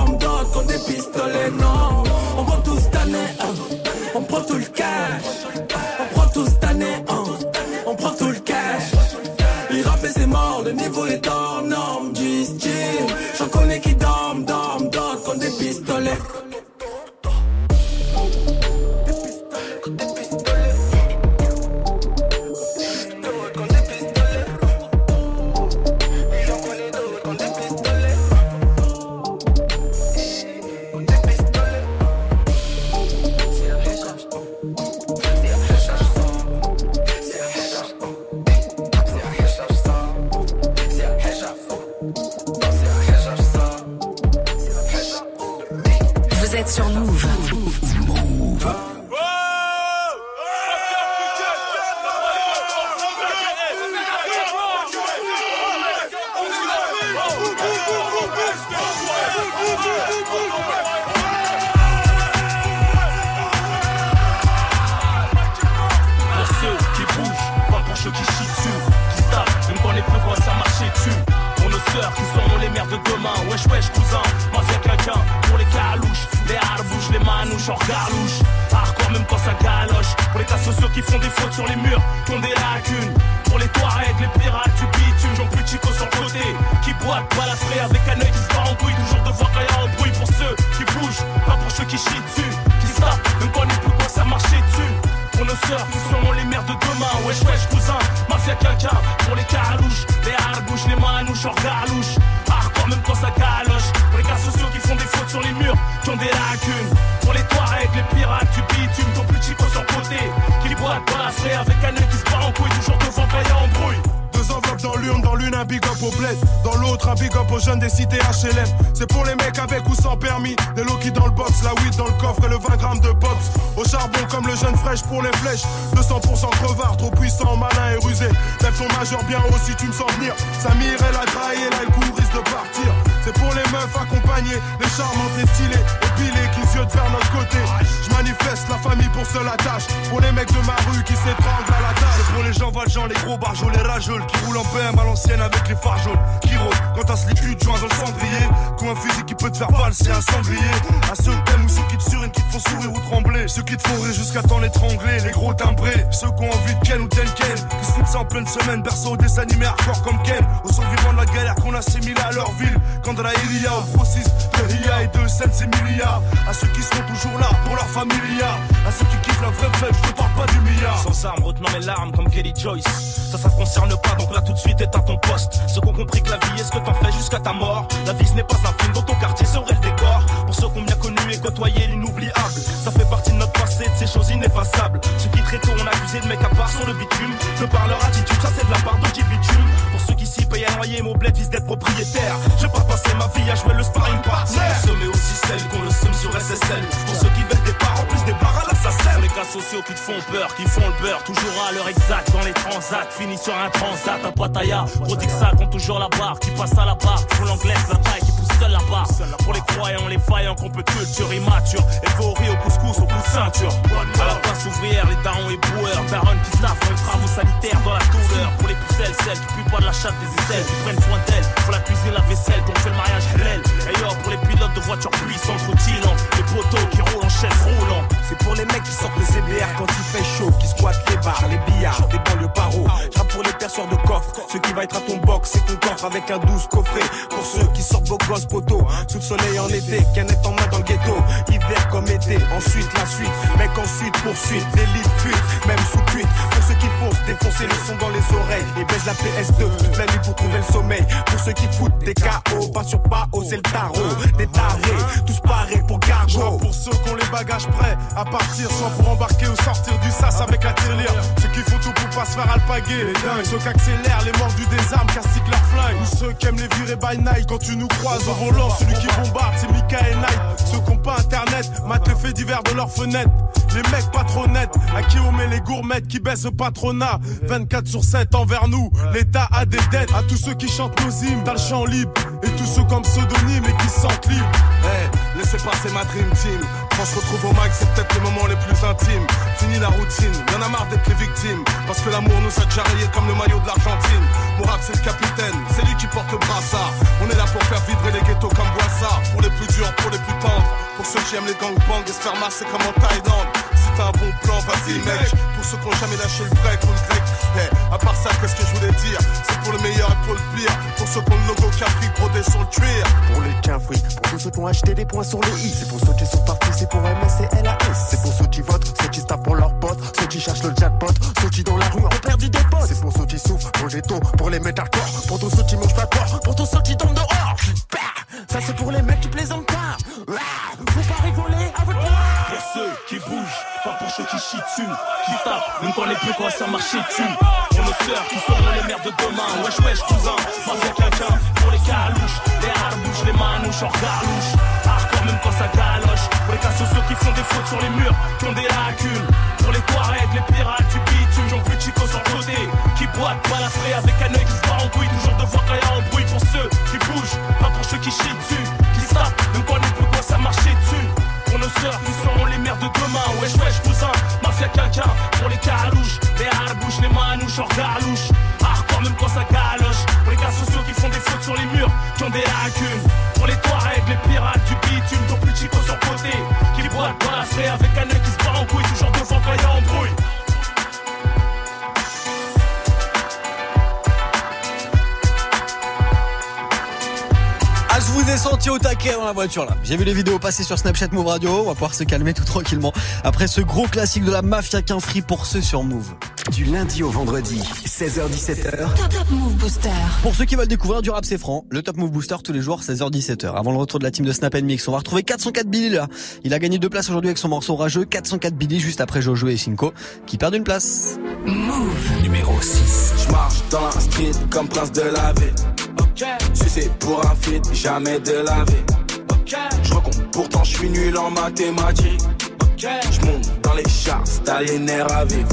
Speaker 12: demain, wesh wesh cousin, mafia quelqu'un, pour les calouches, les harbouches, les manouches en galouche. Hardcore même quand ça galoche, pour les tas sociaux qui font des fautes sur les murs, qui ont des lacunes. Pour les Touaregs, les pirates du bitume, j'en plus chico sur côté, qui boitent, balastrés avec un œil qui se bat en couille, toujours devant quand y a un bruit. Pour ceux qui bougent, pas pour ceux qui chient dessus, qui savent, ne me connaît plus quand ça marchait dessus. Pour nos sœurs qui seront les mères de demain Wesh wesh cousin, mafia quelqu'un Pour les carouches, les harbouches, les manouches hors galouche Même quand ça galoche. Pour les gars sociaux qui font des fautes sur les murs Qui ont des lacunes. Pour les Touaregs, les pirates du bitume Ton plus chico sur côté. Qui boit balastrés avec un œil qui se bat en couille Toujours devant quand y a embrouille
Speaker 14: Deux enveloppes dans l'urne, dans l'une un big up au bled, dans l'autre un big up aux jeunes des cités HLM. C'est pour les mecs avec ou sans permis, des low-key dans le box, la weed dans le coffre et le 20 grammes de pops. Au charbon comme le jeune fraîche pour les flèches, 200% crevard, trop puissant, malin et rusé. Lève ton majeur bien haut si tu me sens venir. Samir, elle a graillé, là, le coup risque de partir. C'est pour les meufs accompagnées, les charmantes, les stylées, qui se notre côté. Je manifeste la famille pour seule attache. Pour les mecs de ma rue qui s'étranglent à la tâche.
Speaker 15: Pour les gens valjean, les gros barjols, les rageux qui roulent en BM à l'ancienne avec les phares jaunes. Qui rôdent quand t'as ce liquide joint dans le cendrier. Comme un fusil qui peut te faire valser un sanglier. À ceux t'aimes ou ceux qui te surinent, qui te font sourire ou trembler. Ceux qui te font rire jusqu'à t'en étrangler. Les gros timbrés, ceux qui ont envie de Ken ou Ken. Qui se foutent ça en pleine semaine, berceau des animés hardcore comme Ken. Aux survivants de la galère qu'on assimile à leur ville. Quand dans la Ilia, au process, de Ria et de scène, c'est Milia.
Speaker 14: milliard. À ceux qui seront toujours là pour leur familia. À ceux qui kiffent la vraie fête, je te parle pas du milliard.
Speaker 12: Sans armes, retenant mes larmes comme Kelly Joyce. Ça, ça te concerne pas, donc là tout de suite éteins ton poste. Ceux qui ont compris que la vie est ce que t'en fais jusqu'à ta mort. La vie ce n'est pas un film dont ton quartier serait le décor. Pour ceux qui ont bien connu et côtoyé l'inoubliable. Ça fait partie de notre passé, de ces choses ineffaçables. Ceux qui très tôt ont accusé de mecs à part sur le bitume. De par leur attitude, ça c'est de la part de bitume. Pour ceux qui s'y payent à noyer, mon bled vise d'être propriétaire. Je vais pas passer ma vie à jouer le sparring partner. Pour mais aussi celles qu'on le somme sur SSL. Pour ceux qui veulent des parts en plus des barres à l'assassin. Les cas sociaux qui te font peur, qui font le beurre. Toujours à l'heure exacte dans les transats. Fini sur un transat à Pattaya. Prodigue ça compte toujours la barre. Qui passe à la barre. Pour l'anglaise, la taille qui seul barre. Pour les croyants, les faillants qu'on peut culture immature. Au riz, au couscous, au coup de ceinture. À la place ouvrière, les darons et boueurs. Daronnes qui staffent les travaux sanitaires dans la douleur. Pour les pucelles, celles qui puent pas de la chatte des aisselles. Qui prennent soin d'elles. Pour la cuisine, la vaisselle. Qu'on fait le mariage halal. Et yo, pour les pilotes de voitures puissantes, routillantes. Les poteaux qui roulent en chaise roulant.
Speaker 16: C'est pour les mecs qui sortent le CBR quand il fait chaud, qui squattent les bars, les billards, des banlieues paro. J'rappe pour les perceurs de coffre, ceux qui va être à ton box, c'est ton coffre avec un douce coffret. Pour ceux qui sortent vos gosses poteaux, sous le soleil en été, canette en main dans le ghetto. Hiver comme été, ensuite la suite, mec ensuite poursuite, délit, fuite, même sous cuite. Pour ceux qui foncent, défoncer le son dans les oreilles et baisse la PS2 toute la nuit pour trouver le sommeil. Pour ceux qui foutent des KO, pas sur pas c'est le tarot. Des tarés, tous parés pour cargo.
Speaker 17: Pour ceux qui ont les bagages prêts à partir, soit pour embarquer ou sortir du sas avec la tirelire. Ceux qui font tout pour pas se faire alpaguer, les dingues. Ceux qui accélèrent les morts du désarme, castiquent leur flingue. Ou ceux qui aiment les virer by night quand tu nous croises Celui qui bombarde, c'est Mika et Night. Ceux qui pas internet, matent les faits divers de leurs fenêtres. Les mecs pas trop nets, à qui on met les gourmettes qui baissent le patronat. 24 sur 7 envers nous, l'État a des dettes. À tous ceux qui chantent nos hymnes, t'as le champ libre. Et tous ceux comme pseudonyme et qui se sentent libres.
Speaker 14: Hey, laissez passer ma dream team. Quand je retrouve au mag, c'est peut-être les moments les plus intimes. Fini la routine, y'en a marre d'être les victimes. Parce que l'amour nous a déjà rayés comme le maillot de l'Argentine. Mourad, c'est le capitaine, c'est lui qui porte le brassard. On est là pour faire vibrer les ghettos comme Boissard. Pour les plus durs, pour les plus tendres. Pour ceux qui aiment les gangbangs et se faire masser comme en Thaïlande. T'as un bon plan, vas-y mec. Pour ceux qui ont jamais lâché le break ou le grec. Hey, à part ça, qu'est-ce que je voulais dire C'est pour le meilleur et pour le pire. Pour ceux qui ont le logo Capri brodé sur le cuir.
Speaker 16: Pour les cafris, pour tous ceux qui ont acheté des points sur le i. C'est pour ceux qui sont partis, c'est pour MS et LAS. C'est pour ceux qui votent, ceux qui se tapent pour leurs potes, ceux qui cherchent le jackpot, ceux qui dans la rue ont perdu des potes. C'est pour ceux qui souffrent, pour les taux, pour les mettre à corps, pour tous ceux qui mangent pas corps, pour tous ceux qui tombent dehors. Bah, Ça c'est pour les mecs qui plaisantent pas. Ah, Faut pas rigoler avec moi.
Speaker 12: Ceux qui bougent, pas pour ceux qui chient dessus, qui tapent, même quand les plus quoi ça marcher dessus. Pour nos sœurs qui seront les mères de demain, wesh wesh cousin, mafia quelqu'un. Pour les calouches, les harbouches, les manouches, hors galouche. Hardcore même quand ça galoche. Pour les cas sociaux qui font des fautes sur les murs, qui ont des lacunes. Pour les Touaregs, les pirates du bitume, j'en plus chico sur le côté. Qui boitent, balafré avec un œil qui se bat en couille, toujours devoir quand y'a un bruit. Pour ceux qui bougent, pas pour ceux qui chient dessus, qui tapent, même quand les plus quoi ça marcher dessus. Pour nos sœurs qui seront les mères de demain. Wesh wesh cousin, mafia quelqu'un Pour les calouches, les harbouches, les manouches hors galouche Hardcore même quand ça galoche. Les cas sociaux qui font des fautes sur les murs Qui ont des lacunes. Pour les Touaregs, les pirates du bitume Ton plus chico sur côté Qui boitent dans la avec un œil qui se bat en couille Toujours devant quand y'a embrouille
Speaker 1: Ah, je ai senti au taquet dans la voiture là. J'ai vu les vidéos passer sur Snapchat Move Radio. On va pouvoir se calmer tout tranquillement après ce gros classique de la mafia qu'un free pour ceux sur Move.
Speaker 3: Du lundi au vendredi, 16h17h.
Speaker 2: Top, top Move Booster.
Speaker 1: Pour ceux qui veulent découvrir du rap c'est franc, le Top Move Booster tous les jours 16h17h. Avant le retour de la team de Snap Mix, on va retrouver 404 Billy là. Il a gagné deux places aujourd'hui avec son morceau rageux 404 Billy juste après Jojo et Cinco qui perdent une place.
Speaker 2: Move.
Speaker 3: Numéro 6.
Speaker 18: Je marche dans la street comme prince de la ville. Je sais pour un jamais de la vie. Je recompte, pourtant je suis nul en mathématiques. Je monte dans les chars, t'as les nerfs à vivre.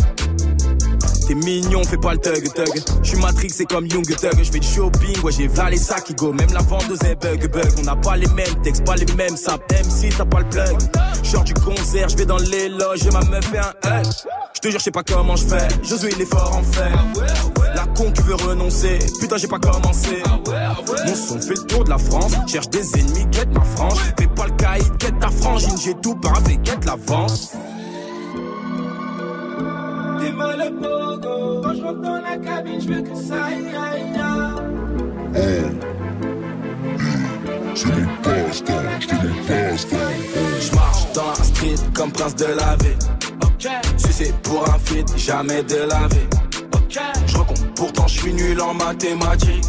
Speaker 18: T'es mignon, fais pas le thug thug. J'suis Matrix, c'est comme Young Thug. J'fais du shopping, ouais j'ai valé ça qui go. Même la vendeuse est bug bug. On n'a pas les mêmes textes, pas les mêmes sapes. Même si t'as pas le plug. Genre du concert, j'vais dans les loges ma meuf fait un hug. J'te jure, j'sais pas comment j'fais. Josué, il est fort en fait. La con qui veut renoncer. Putain, j'ai pas commencé. Mon son fait le tour de la France. Cherche des ennemis, quête ma frange. Fais pas le caïd, quête ta frangine. J'ai tout pavé, quête l'avance.
Speaker 19: T'es mal le pogo. Quand je rentre dans la cabine, je veux que ça aille, aille, aille.
Speaker 20: C'est passe-temps, je te mon passe-temps.
Speaker 21: comme prince de la vie. c'est pour un feat, jamais de la vie. Je recompte, pourtant je suis nul en mathématiques.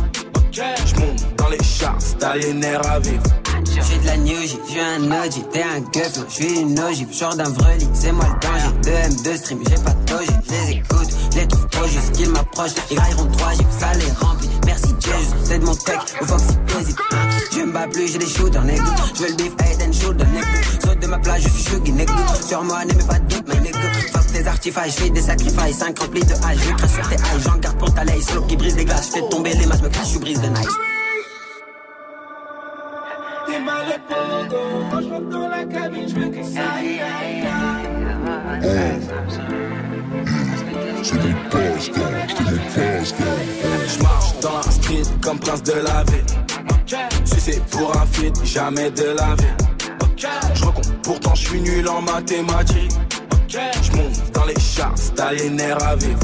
Speaker 21: Je monte dans les chars, à vivre.
Speaker 22: J'suis de la new j'suis un OG, t'es un gueuf, j'suis une ogive, genre d'un vrai lit, c'est moi le danger. 2 M2 stream, j'ai pas de doge, les écoute, les trouve trop juste qu'ils m'approchent, ils railleront 3 j'ai ça les remplit. Merci Jesus, c'est de mon tech, au Fox hésite. Je me bats plus, j'ai des shooters, nigga. J'veux le beef, head and shoulder, nigga. Saute de ma plage, je suis shuggy, nigga. Sur moi, n'aimez pas de doute, mais nigga. Fuck tes artifices, j'fais des sacrifices, 5 remplis de hache, je crache sur tes eyes, j'en garde pour ta laisse, solo qui brise des glaces, j'fais tomber les masses, me cache, je brise de nice.
Speaker 7: Mal moi je rentre dans la cabine, je veux que ça aille, aille, aille.
Speaker 21: C'est mon poste, c'est mon poste. Je marche dans la street comme prince de la ville. Si c'est pour un feat, jamais de la vie. Je recompte, pourtant je suis nul en mathématiques. Je monte dans les chars, t'as les nerfs à vivre.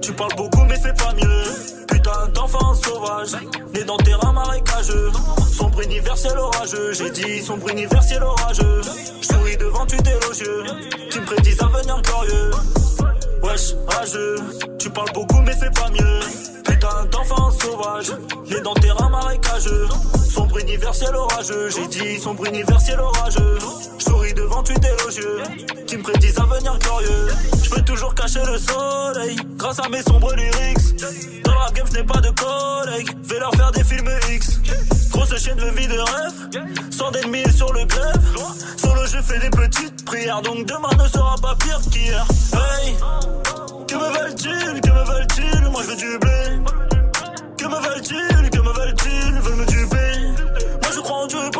Speaker 23: Tu parles beaucoup mais fais pas mieux. Putain d'enfant sauvage, né dans terrain marécageux. Sombre universel orageux, j'ai dit sombre universel orageux. Souris devant tu élogieux, qui me prédisent un avenir glorieux. Wesh, rageux, tu parles beaucoup mais fais pas mieux. Putain d'enfant sauvage, né dans terrain marécageux. Sombre universel orageux, j'ai dit sombre universel orageux. Souris devant tu élogieux, qui me prédisent un avenir glorieux. Je peux toujours cacher le soleil, grâce à mes sombres lyrics. Dans la game, je n'ai pas de collègues, vais leur faire des films X. Grosse chaîne de vie de rêve, sans d'ennemis sur le grève. Solo, je fais des petites prières, donc demain ne sera pas pire qu'hier. Hey, que me veulent-ils, que me veulent-ils? Moi je veux du blé. Que me veulent-ils, que me veulent-ils? Veulent me duper. Moi je crois en Dieu et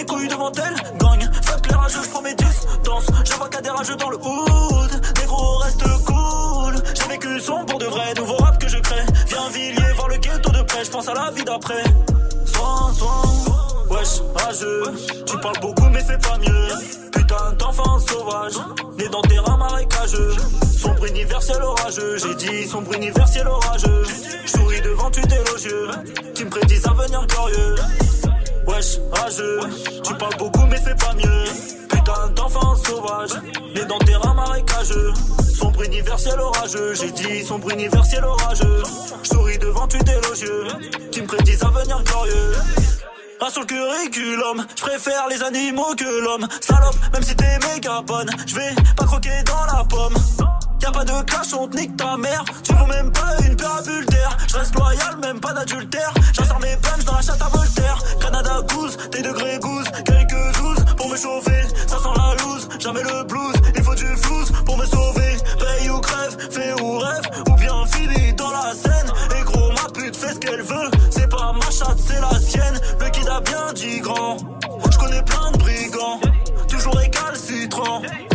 Speaker 23: mes couilles devant elle, gagne. Fuck les rageux, je prends mes distances. Je vois qu'à des rageux dans le hood. Des gros reste cool. J'ai vécu son pour de vrai, nouveau rap que je crée. Viens Villiers, voir le ghetto de près. Je pense à la vie d'après. Soin, soin. Wesh, rageux, tu parles beaucoup mais fais pas mieux. Putain d'enfant sauvage, né dans terrain marécageux. Sombre universel orageux, j'ai dit sombre universel orageux. Souris devant tu élogieux, qui me prédisent un avenir glorieux. Wesh, rageux, tu parles beaucoup mais fais pas mieux. Putain d'enfant sauvage, né dans terrain marécageux. Sombre universel orageux, j'ai dit sombre universel orageux. Souris devant tu élogieux, qui me prédisent un avenir glorieux. Un sur le curriculum, je préfère les animaux que l'homme. Salope, même si t'es méga bonne, je vais pas croquer dans la pomme. Y'a pas de clash, on te nique ta mère. Tu vaux même pas une paire d'air. Je reste loyal, même pas d'adultère. J'insère mes punches dans la chatte à Voltaire. Canada goose, tes degrés goose. Quelques douze pour me chauffer. Ça sent la loose, jamais le blues. Il faut du flouze pour me sauver. Paye ou crève, fais ou rêve. Ou bien finis dans la scène. Et gros, ma pute fait ce qu'elle veut. C'est pas ma chatte, c'est la sienne. Le kid a bien dit grand. Je connais plein de brigands. Toujours récalcitrant. Le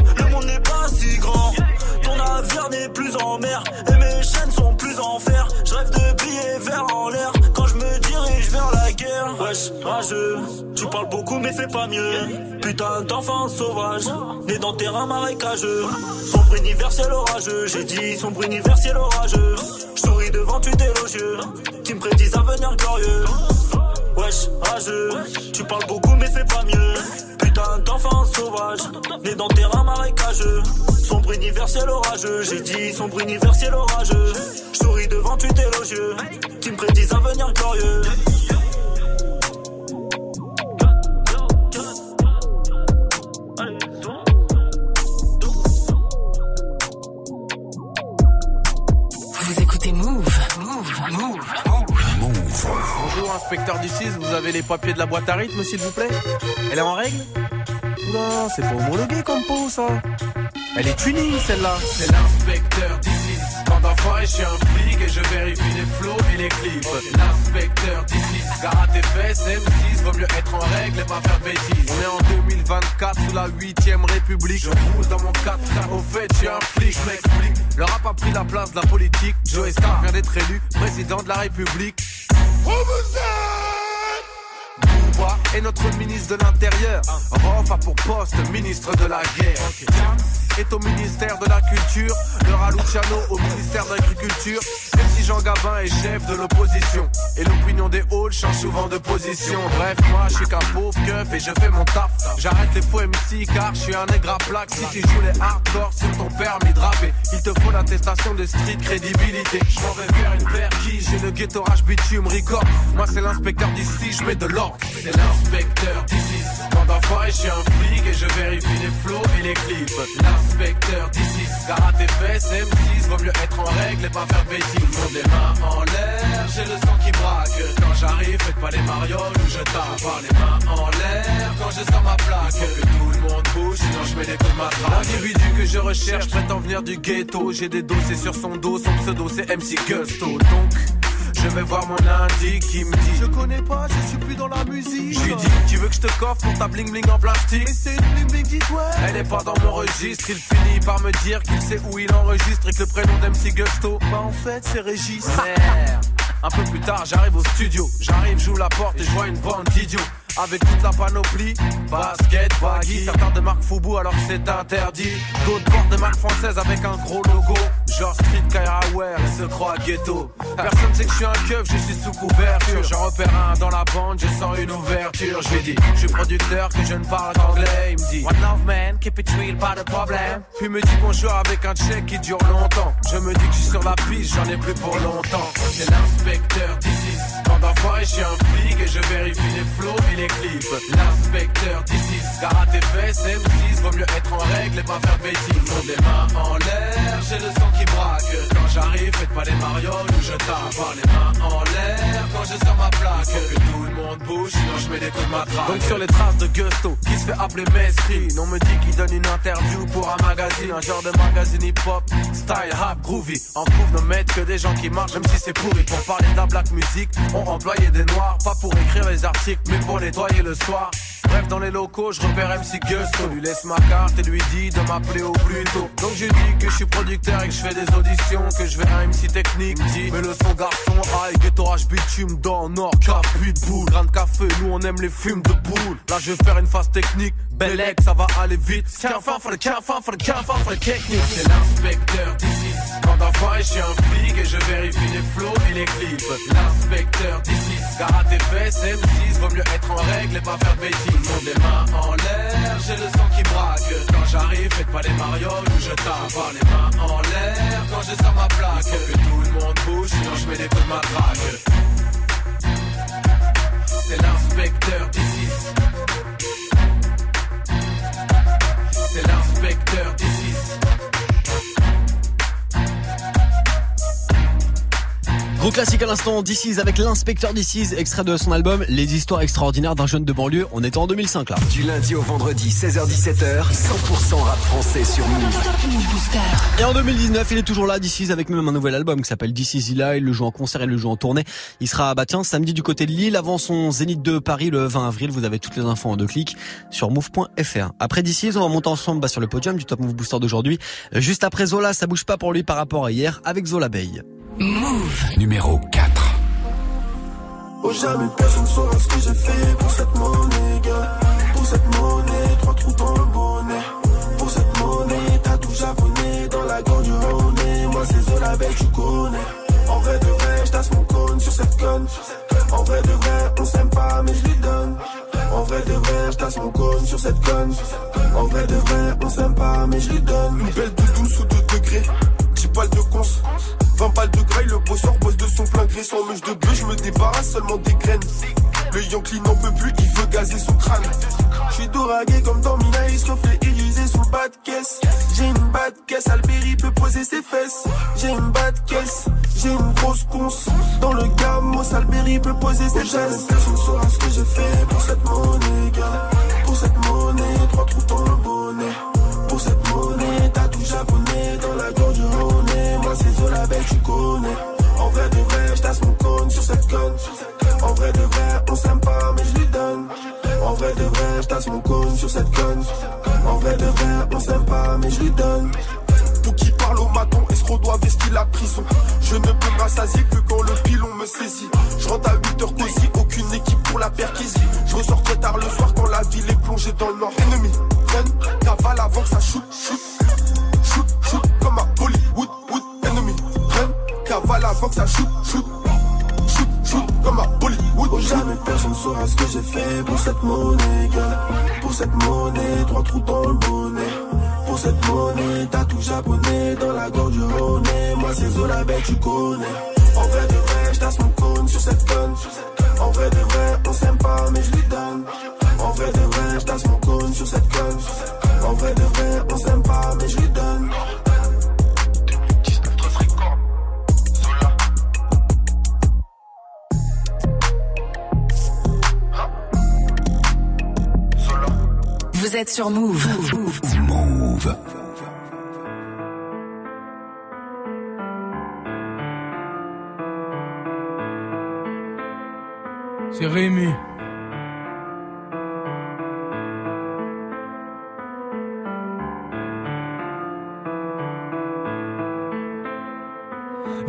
Speaker 23: Navire n'est plus en mer. Et mes chaînes sont plus en fer. Je rêve de billets verts en l'air. Quand je me dirige vers la guerre. Wesh, rageux. Tu parles beaucoup mais fais pas mieux. Putain d'enfant sauvage. Né dans terrain marécageux. Sombre universel orageux. J'ai dit sombre universel orageux. Je souris devant tu élogieux. Qui me prédisent un avenir glorieux. Wesh, rageux, tu parles beaucoup mais fais pas mieux. Putain d'enfant sauvage, né dans terrain marécageux. Sombre universel orageux, j'ai dit sombre universel orageux. Je souris devant tu élogieux, qui me prédisent un avenir glorieux.
Speaker 24: Inspecteur du 6, vous avez les papiers de la boîte à rythme, s'il vous plaît Elle est en règle Non, c'est pas homologué comme peau, ça. Elle est tuning, celle-là.
Speaker 25: C'est l'inspecteur d'ici. Quand
Speaker 24: d'enfant je suis un flic et je vérifie les flots et les clips. L'inspecteur d'ici, garde tes fesses, M6, vaut mieux être en règle et pas faire bêtises. On est en 2024 sous la 8ème République. Je roule dans mon 4 au fait, je suis un flic, je m'explique. Le rap a pris la place de la politique. Joe Star vient d'être élu président de la République. Bouba est notre ministre de l'Intérieur. Rof a pour poste ministre de la guerre. Est au ministère de la Culture. Le Luciano au ministère de l'Agriculture. Même si Jean Gabin est chef de l'opposition. Et l'opinion des halls change souvent de position. Bref, moi je suis qu'un pauvre keuf et je fais mon taf. J'arrête les faux MC car je suis un nègre à plaque. Si tu joues les hardcore sur ton permis de rapper, il te faut l'attestation de street crédibilité. Je m'en vais faire une qui j'ai le ghettorage bitume record. Moi c'est l'inspecteur d'ici, je mets de l'ordre. C'est l'inspecteur d'ici. Quand d'enfoiré, je suis un flic et je vérifie les flots et les clips. L'inspecteur d'ici. Garde tes fesses, M6, vaut mieux être en règle et pas faire de bêtises. Monte les mains en l'air, j'ai le sang qui braque. Quand j'arrive, faites pas les marioles ou je tape. Par les mains en l'air quand je sors ma plaque. Que tout le monde bouge, sinon je mets des coups de matraque. L'individu que je recherche prétend venir du ghetto. J'ai des dossiers sur son dos, son pseudo c'est MC Gusto. Donc. Je vais voir mon lundi qui me dit Je connais pas, je suis plus dans la musique Je lui dis Tu veux que je te coffre pour ta bling bling en plastique? C'est une bling bling dit ouais Elle est pas dans mon registre Il finit par me dire qu'il sait où il enregistre Et que le prénom d'MC Gusto Bah en fait c'est Régis Merde un peu plus tard, j'arrive au studio. J'arrive, j'ouvre la porte et je vois une bande d'idiots. Avec toute la panoplie, basket, baggy, certains de marque Fubu alors que c'est interdit. D'autres portent de marque française avec un gros logo. Genre Street Kairaware et se croient ghetto. Personne sait que je suis un keuf, je suis sous couverture. J'en repère un dans la bande, je sens une ouverture. Je lui dis, je suis producteur, que je ne parle qu'anglais. Il me dit, One love man, keep it real, pas de problème. Puis me dit bonjour avec un check qui dure longtemps. Je me dis que je suis sur la piste, j'en ai plus pour longtemps. C'est l'inspecteur d'ici. Quand d'enfoiré, je suis un flic et je vérifie les flots et les clips. L'inspecteur d'ici. Garde tes fesses, M6, vaut mieux être en règle et pas faire de bêtises. Monte les mains en l'air, j'ai le sang qui braque. Quand j'arrive, faites pas les marioles ou je tape. Par les mains en l'air quand je sors ma plaque. Que tout le monde bouge, sinon je mets des coups de matraque. Donc sur les traces de Gusto, qui se fait appeler Mesri. On me dit qu'il donne une interview pour un magazine, un genre de magazine hip-hop, style rap groovy. En couvre ne mettent que des gens qui marchent, même si c'est pourri. Pour parler de la black music, on employait des noirs, pas pour écrire les articles, mais pour nettoyer le soir. Bref, dans les locaux, je repère MC Gusto. Lui laisse ma carte et lui dit de m'appeler au plus tôt. Donc je dis que je suis producteur et que je fais des auditions, que je vais à MC technique. Dit, mais le son garçon, aïe, ghetto H bitume dans Nord, cap, boule. Grain de café, nous on aime les fumes de boule. Là, je vais faire une phase technique. Belle ex, ça va aller vite. Qu'un fin, for the qu'un fin, for the qu'un fin, for the technique. C'est l'inspecteur d'ici. Quand d'enfoiré, je suis un flic et je vérifie les flots et les clips. L'inspecteur d'ici. Garde tes fesses, M6, vaut mieux être en règle et pas faire bêtises. Monte les mains en l'air, j'ai le sang qui braque. Quand j'arrive, faites pas les marioles ou je tape. Par les mains en l'air, quand je sors ma plaque. Que tout le monde bouge, sinon je mets des coups de matraque. C'est l'inspecteur d'ici. C'est l'inspecteur d'ici.
Speaker 1: Gros classique à l'instant, DC's avec l'inspecteur DC's, extrait de son album Les histoires extraordinaires d'un jeune de banlieue. On était en 2005 là.
Speaker 3: Du lundi au vendredi, 16h17h, 100% rap français sur Move.
Speaker 1: Et en 2019, il est toujours là, DC's, avec même un nouvel album qui s'appelle DC's Ila. Il le joue en concert, il le joue en tournée. Il sera, bah tiens, samedi du côté de Lille, avant son Zénith de Paris le 20 avril. Vous avez toutes les infos en deux clics sur move.fr. Après DC's, on va monter ensemble bah, sur le podium du Top Move Booster d'aujourd'hui. Juste après Zola, ça bouge pas pour lui par rapport à hier avec Zola Bay.
Speaker 3: Move. Numéro 4.
Speaker 25: Oh jamais personne saura ce que j'ai fait pour cette monnaie, gars. Pour cette monnaie, trois trous dans le bonnet. Pour cette monnaie, t'as tout japonais dans la gorge du Rhône. Moi c'est Zola Bay, tu connais. En vrai de vrai, j'tasse mon cône sur cette conne. En vrai de vrai, on s'aime pas, mais je lui donne. En vrai de vrai, j'tasse mon cône sur cette conne. En vrai de vrai, on s'aime pas, mais je lui donne. Une belle doudoune sous 2 degrés. 10 balles de cons. 20 balles de graille, le bosseur bosse de son plein gré. Sans mèche de bleu, je me débarrasse seulement des graines. Le Yankee n'en peut plus, il veut gazer son crâne. Je suis doragué comme dans Minaïs, reflet irisé sous le bas de caisse. J'ai une bas de caisse, Alberi peut poser ses fesses. J'ai une bas de caisse, j'ai une grosse conce. Dans le gamos, Alberi peut poser ses fesses. Personne saura ce que j'ai fait pour cette monnaie, gars. Pour cette monnaie, trois trous dans le bonnet. Pour cette monnaie, t'as tout japonais dans la tu connais. En vrai de vrai, je tasse mon cône sur cette conne. En vrai de vrai, on s'aime pas, mais je lui donne. En vrai de vrai, je tasse mon cône sur cette conne. En vrai de vrai, on s'aime pas, mais je lui donne.
Speaker 14: Pour qui parle au maton, escroc doit vestir la prison. Je ne peux me rassasier que quand le pilon me saisit. Je rentre à 8 heures cosy, aucune équipe pour la perquisie. Je ressors très tard le soir quand la ville est plongée dans le nord. Ennemi, cavale avant que ça shoot, shoot.
Speaker 25: Trous dans le bonnet. Pour cette monnaie, t'as tout japonais dans la gorge du Rhône. Moi, c'est Zola, bête, tu connais. En vrai de vrai, j'tasse mon cône sur cette conne. Sur
Speaker 2: Move.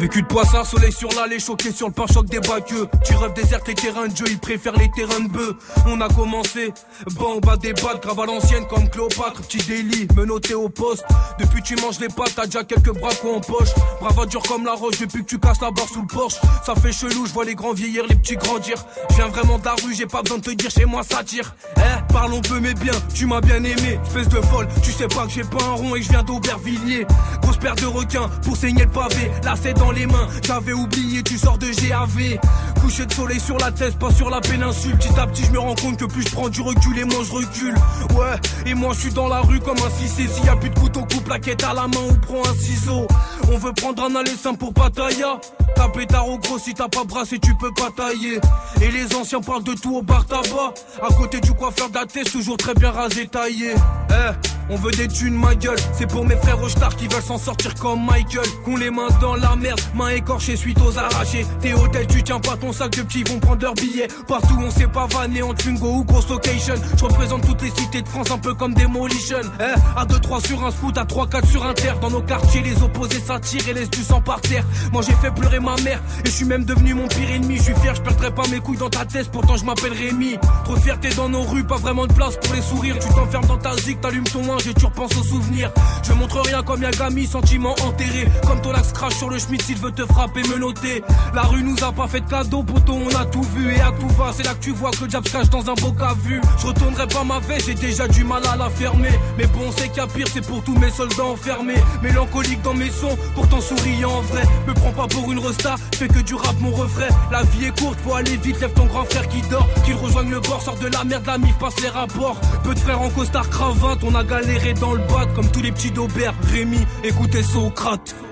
Speaker 26: Vécu de poissard, soleil sur l'allée, choqué sur le pare-choc des bagueux. Tu rêves désert les terrains de jeu, ils préfèrent les terrains de bœuf. On a commencé, bon, bas des battes, grave l'ancienne comme Cléopâtre, petit délit, menotté au poste. Depuis tu manges les pâtes, t'as déjà quelques bracos en poche. Brava dur comme la roche, depuis que tu casses la barre sous le porche. Ça fait chelou, je vois les grands vieillir, les petits grandir. Je viens vraiment de la rue, j'ai pas besoin de te dire, chez moi ça tire. Eh, parlons peu mais bien, tu m'as bien aimé, espèce de folle. Tu sais pas que j'ai pas un rond et je viens d'Aubervilliers. Grosse paire de requins pour saigner le pavé, là c'est dans J'avais oublié, tu sors de GAV. Coucher de soleil sur la tête, pas sur la péninsule. Petit à petit, je me rends compte que plus je prends du recul et moins je recule. Ouais, et moi je suis dans la rue comme un 6 S'il y a plus de couteau, coupe la quête à la main ou prends un ciseau. On veut prendre un aller simple pour Pataya. T'as pétard au gros si t'as pas brassé, tu peux pas tailler. Et les anciens parlent de tout au bar tabac. À côté du coiffeur de toujours très bien rasé, taillé. Eh, on veut des thunes, ma gueule. C'est pour mes frères au star qui veulent s'en sortir comme Michael. Qu'on les mains dans la merde, mains écorchées suite aux arrachés. T'es hôtel, tu tiens pas ton sac de petits, vont prendre leurs billets. Partout, on sait pas vanner en Twingo ou grosse location. Je représente toutes les cités de France, un peu comme Demolition. Eh, à 2-3 sur un scoot, à 3-4 sur un terre. Dans nos quartiers, les opposés s'attirent et laissent du sang par terre. Moi, j'ai fait pleurer ma mère et je suis même devenu mon pire ennemi. Je suis fier, je perdrai pas mes couilles dans ta tête, pourtant je m'appelle Rémi. Trop fierté dans nos rues, pas vraiment de place pour les sourires. Tu t'enfermes dans ta zig, t'allumes ton linge et tu repenses aux souvenirs. Je montre rien comme Yagami, sentiment enterré. Comme Tolax crash sur le schmitt, s'il veut te frapper, me noter. La rue nous a pas fait de cadeau, poto, on a tout vu et à tout va. C'est là que tu vois que le diable se cache dans un beau cas vu. Je retournerai pas ma veste, j'ai déjà du mal à la fermer. Mais bon, c'est a pire, c'est pour tous mes soldats enfermés. Mélancolique dans mes sons, pourtant souriant en vrai. Me prends pas pour une resta, fais que du rap mon refrain. La vie est courte, faut aller vite, lève ton grand frère qui dort. Qu'il rejoigne le bord, sort de la merde, la mif passe les rapports. Peu de frères en costard cravate, on a galéré dans le bat comme tous les petits d'Aubert. Rémi, écoutez Socrate.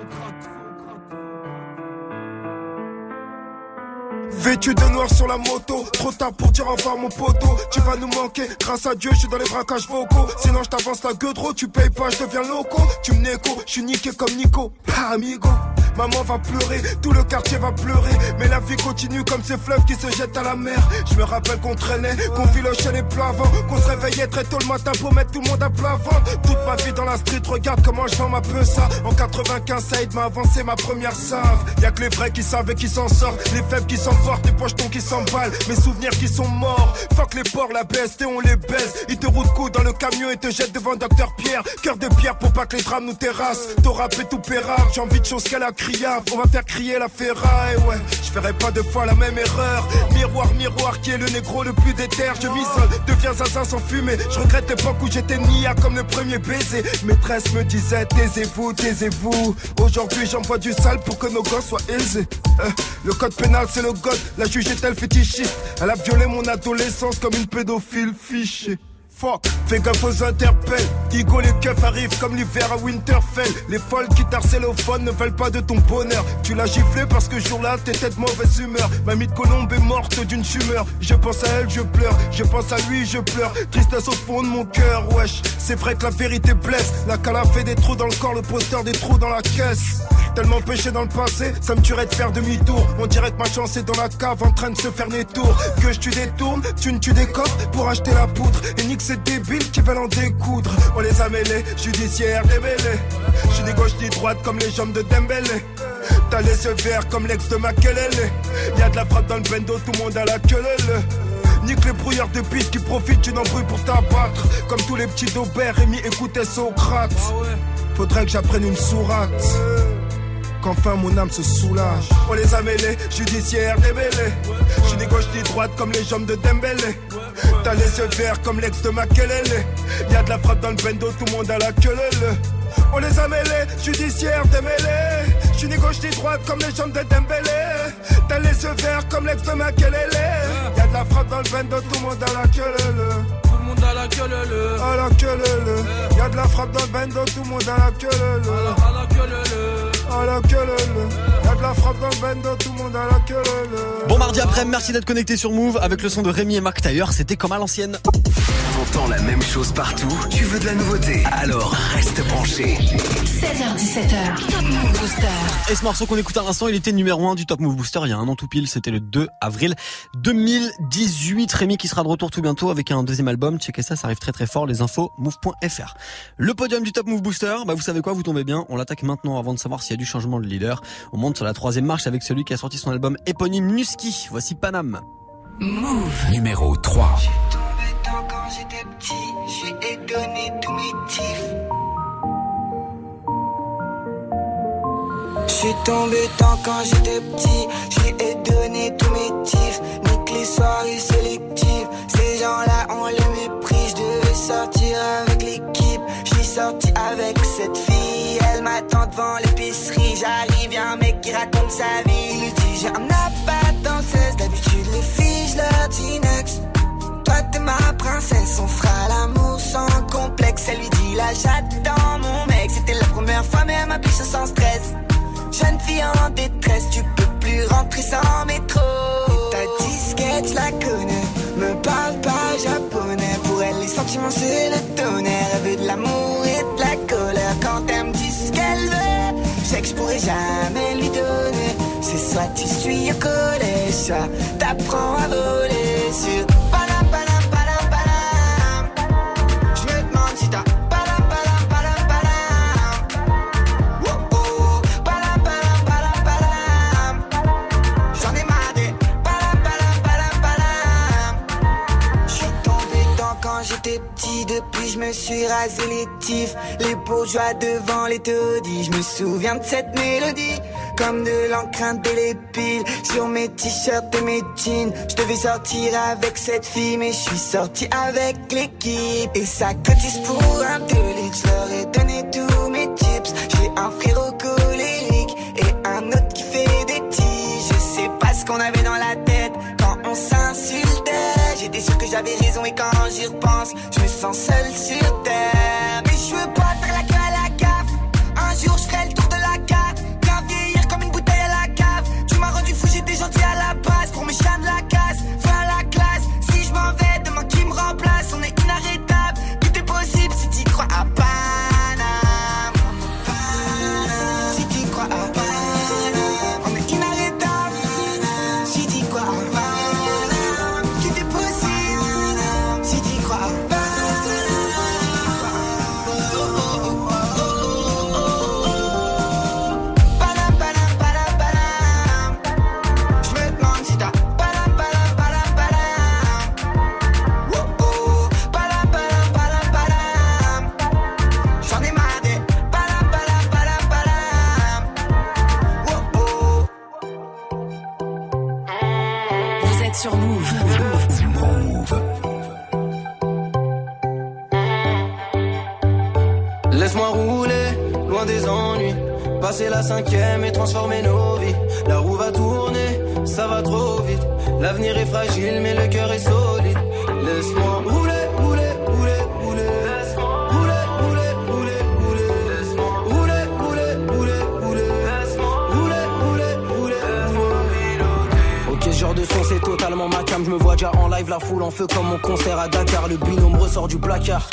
Speaker 14: Vêtu de noir sur la moto, trop tard pour dire au revoir mon poteau. Tu vas nous manquer, grâce à Dieu, je suis dans les braquages vocaux. Sinon, je t'avance la gueule trop, tu payes pas, je deviens loco. Tu me négo, je suis niqué comme Nico. Pas amigo. Maman va pleurer, tout le quartier va pleurer. Mais la vie continue comme ces fleuves qui se jettent à la mer. Je me rappelle qu'on traînait, qu'on filochait les plats avant, qu'on se réveillait très tôt le matin pour mettre tout le monde à plat ventre. Toute ma vie dans la street, regarde comment je vends ma ça. En 95, Saïd m'a avancé ma première save. Y'a que les vrais qui savent et qui s'en sortent, les faibles qui s'en portent, les pochetons qui s'emballent, mes souvenirs qui sont morts. Fuck les porcs, la BST, on les baise. Ils te roulent coup dans le camion et te jettent devant Docteur Pierre. Cœur de pierre pour pas que les drames nous terrassent. T'as rappé tout pérable, j'ai envie de choses qu'elle a criave. On va faire crier la ferraille, ouais. Je ferai pas deux fois la même erreur. Miroir, miroir, qui est le négro le plus déter. Je m'isole, deviens zinzin sans fumer. Je regrette l'époque où j'étais nia comme le premier baiser. Maîtresse me disait, taisez-vous, taisez-vous. Aujourd'hui, j'envoie du sale pour que nos gosses soient aisés. Euh, le code pénal, c'est le god. La juge est-elle fétichiste Elle a violé mon adolescence comme une pédophile fichée. Fuck, fais gaffe aux interpelles. Igo, les keufs arrivent comme l'hiver à Winterfell. Les folles qui t'harcèlent au ne veulent pas de ton bonheur. Tu l'as giflé parce que jour-là, t'étais de mauvaise humeur. Mamie de Colombe est morte d'une tumeur. Je pense à elle, je pleure. Je pense à lui, je pleure. Tristesse au fond de mon cœur, wesh. C'est vrai que la vérité blesse. La cala fait des trous dans le corps, le poster des trous dans la caisse. Tellement péché dans le passé, ça me tuerait de faire demi-tour. On dirait que ma chance est dans la cave en train de se faire des tours. Que je tu détourne, tu ne tu décoffres pour acheter la poudre. Et nique ces débiles qui veulent en découdre. On les a mêlés, judiciaire démêlés. Je suis des gauches des droites comme les jambes de Dembélé. T'as les yeux verts comme l'ex de Makelele. Y'a de la frappe dans le bendo, tout le monde a la queue Nique les brouillards de piste qui profitent d'une embrouille pour t'abattre. Comme tous les petits d'Aubert, Rémi écoutait Socrate. Faudrait que j'apprenne une sourate. Qu'enfin mon âme se soulage. On les a mêlés, judiciaire démêlés. J'suis des gauches, des droites comme les jambes de Dembélé. T'as les yeux verts comme l'ex de Makelele. Y'a de la frappe dans le bendo, tout le monde a la queue On les a mêlés, judiciaire démêlés. J'suis des gauches, des droites comme les jambes de Dembélé. T'as les yeux verts comme l'ex de Makelele. Y'a de la frappe dans le bendo, tout le monde a la queue
Speaker 12: Tout le monde a la queue le
Speaker 14: À la queue le Y'a de la frappe dans le bendo, tout le monde a la queue le
Speaker 12: À la queue le
Speaker 14: à la queue Y'a de la frappe dans le bendo, tout le monde a la queue
Speaker 1: Bon mardi après, merci d'être connecté sur Move avec le son de Rémi et Marc Tailleur, c'était comme à l'ancienne.
Speaker 3: T'entends la même chose partout, tu veux de la nouveauté, alors reste branché.
Speaker 2: 16h17h, Top Move Booster.
Speaker 1: Et ce morceau qu'on écoute à l'instant, il était numéro 1 du Top Move Booster il y a un an tout pile, c'était le 2 avril 2018. Rémi qui sera de retour tout bientôt avec un deuxième album, checkez ça, ça arrive très très fort, les infos move.fr. Le podium du Top Move Booster, bah vous savez quoi, vous tombez bien, on l'attaque maintenant avant de savoir s'il y a du changement de leader. On monte sur la troisième marche avec celui qui a sorti son album éponyme Nuski. Voici Panam.
Speaker 2: Move.
Speaker 3: Numéro 3.
Speaker 27: J'suis tombé tant quand j'étais petit, j'ai étonné tous mes tifs. J'suis tombé tant quand j'étais petit, j'ai donné tous mes tifs. Nique les soirées sélectives, ces gens-là ont le mépris. J'devais sortir avec l'équipe, j'suis sorti avec cette fille. Elle m'attend devant l'épicerie, j'arrive, un mec qui raconte sa vie. Il dit j'ai un appart dans le 16, d'habitude les filles j'leur dis next. Toi t'es ma princesse, on fera l'amour sans complexe. Elle lui dit là j'attends mon mec, c'était la première fois mais elle m'a biche sans stress. Jeune fille en détresse, tu peux plus rentrer sans métro. Et ta disquette, je la connais, me parle pas japonais. Pour elle, les sentiments, c'est le tonnerre. Jamais lui donner. C'est soit tu suis au collège, soit t'apprends à voler sur. Je me suis rasé les tifs. Les bourgeois devant les taudis, je me souviens de cette mélodie. Comme de l'encre indélébile sur mes t-shirts et mes jeans. Je devais sortir avec cette fille, mais je suis sorti avec l'équipe. Et ça cotise pour un litres, je leur ai donné tous mes tips. J'ai un frérot colérique et un autre qui fait des tiges. Je sais pas ce qu'on avait dans la tête quand on s'insultait. J'étais sûr que j'avais raison et quand j'y repense, je me sens seul sur terre. Mais je veux pas faire la queue à la gaffe. Un jour je ferai le tour de la carte. Bien vieillir comme une bouteille à la cave. Tu m'as rendu fou, j'étais gentil à la base. Pour mes chiens de la
Speaker 8: Passer la cinquième et transformer nos vies. La roue va tourner, ça va trop vite. L'avenir est fragile, mais le cœur est solide. Laisse-moi rouler, rouler, rouler, rouler. Genre de son c'est totalement ma cam. Je me vois déjà en live, la foule en feu comme mon concert à Dakar. Le binôme ressort du placard.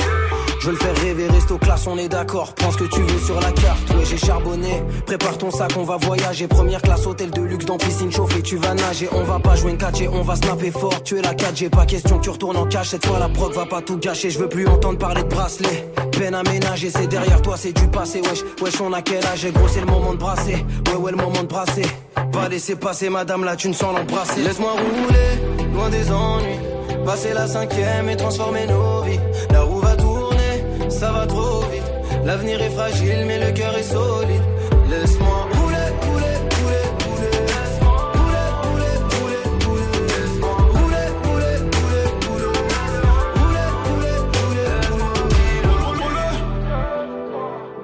Speaker 28: Je veux le faire rêver, reste aux classes, on est d'accord. Prends ce que tu veux sur la carte, ouais j'ai charbonné. Prépare ton sac, on va voyager. Première classe, hôtel de luxe dans piscine chauffée, tu vas nager. On va pas jouer une catch on va snapper fort. Tu es la 4G, pas question que tu retournes en cache. Cette fois la proc va pas tout gâcher, je veux plus entendre parler de bracelet. Peine à ménager, c'est derrière toi, c'est du passé. Wesh, wesh, on a quel âge? Gros, c'est le moment de brasser. Ouais, ouais, le moment de brasser. Pas laisser passer, madame, là, tu ne sens l'embrasser. Laisse-moi rouler, loin des ennuis. Passer la cinquième et transformer nos vies. La tourner, ça va trop vite. L'avenir est fragile, mais le cœur est solide. Laisse-moi rouler, rouler, rouler, rouler. Rouler, rouler, rouler, rouler. Rouler, rouler, rouler, rouler. Rouler, rouler,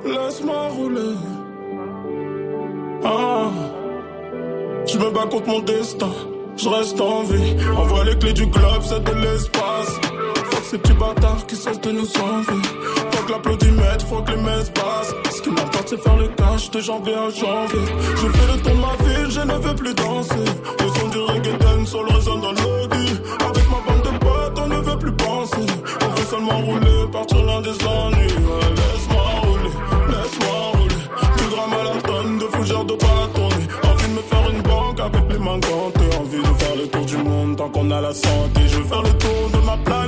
Speaker 28: rouler,
Speaker 4: Laisse-moi rouler. Ah, je me bats contre mon destin. Je reste en vie. Envoie les clés du c'est de l'espace. Faut que ces petits bâtards qui cessent de nous envier. Faut que l'applaudimètre, faut que les messes passent. Ce qui m'importe, c'est faire le cash de janvier à janvier. Je fais le tour de ma ville, je ne veux plus danser. Le son du reggaeton, solo résonne dans l'audi. Avec ma bande de potes, on ne veut plus penser. On veut seulement rouler, partir loin des ennuis. Laisse-moi rouler, laisse-moi rouler. Plus grand marathon de fougères de bâtonner. Envie de me faire une banque avec les mains gantées. Envie de faire le tour du monde tant qu'on a la santé. Je veux faire le tour de ma planète.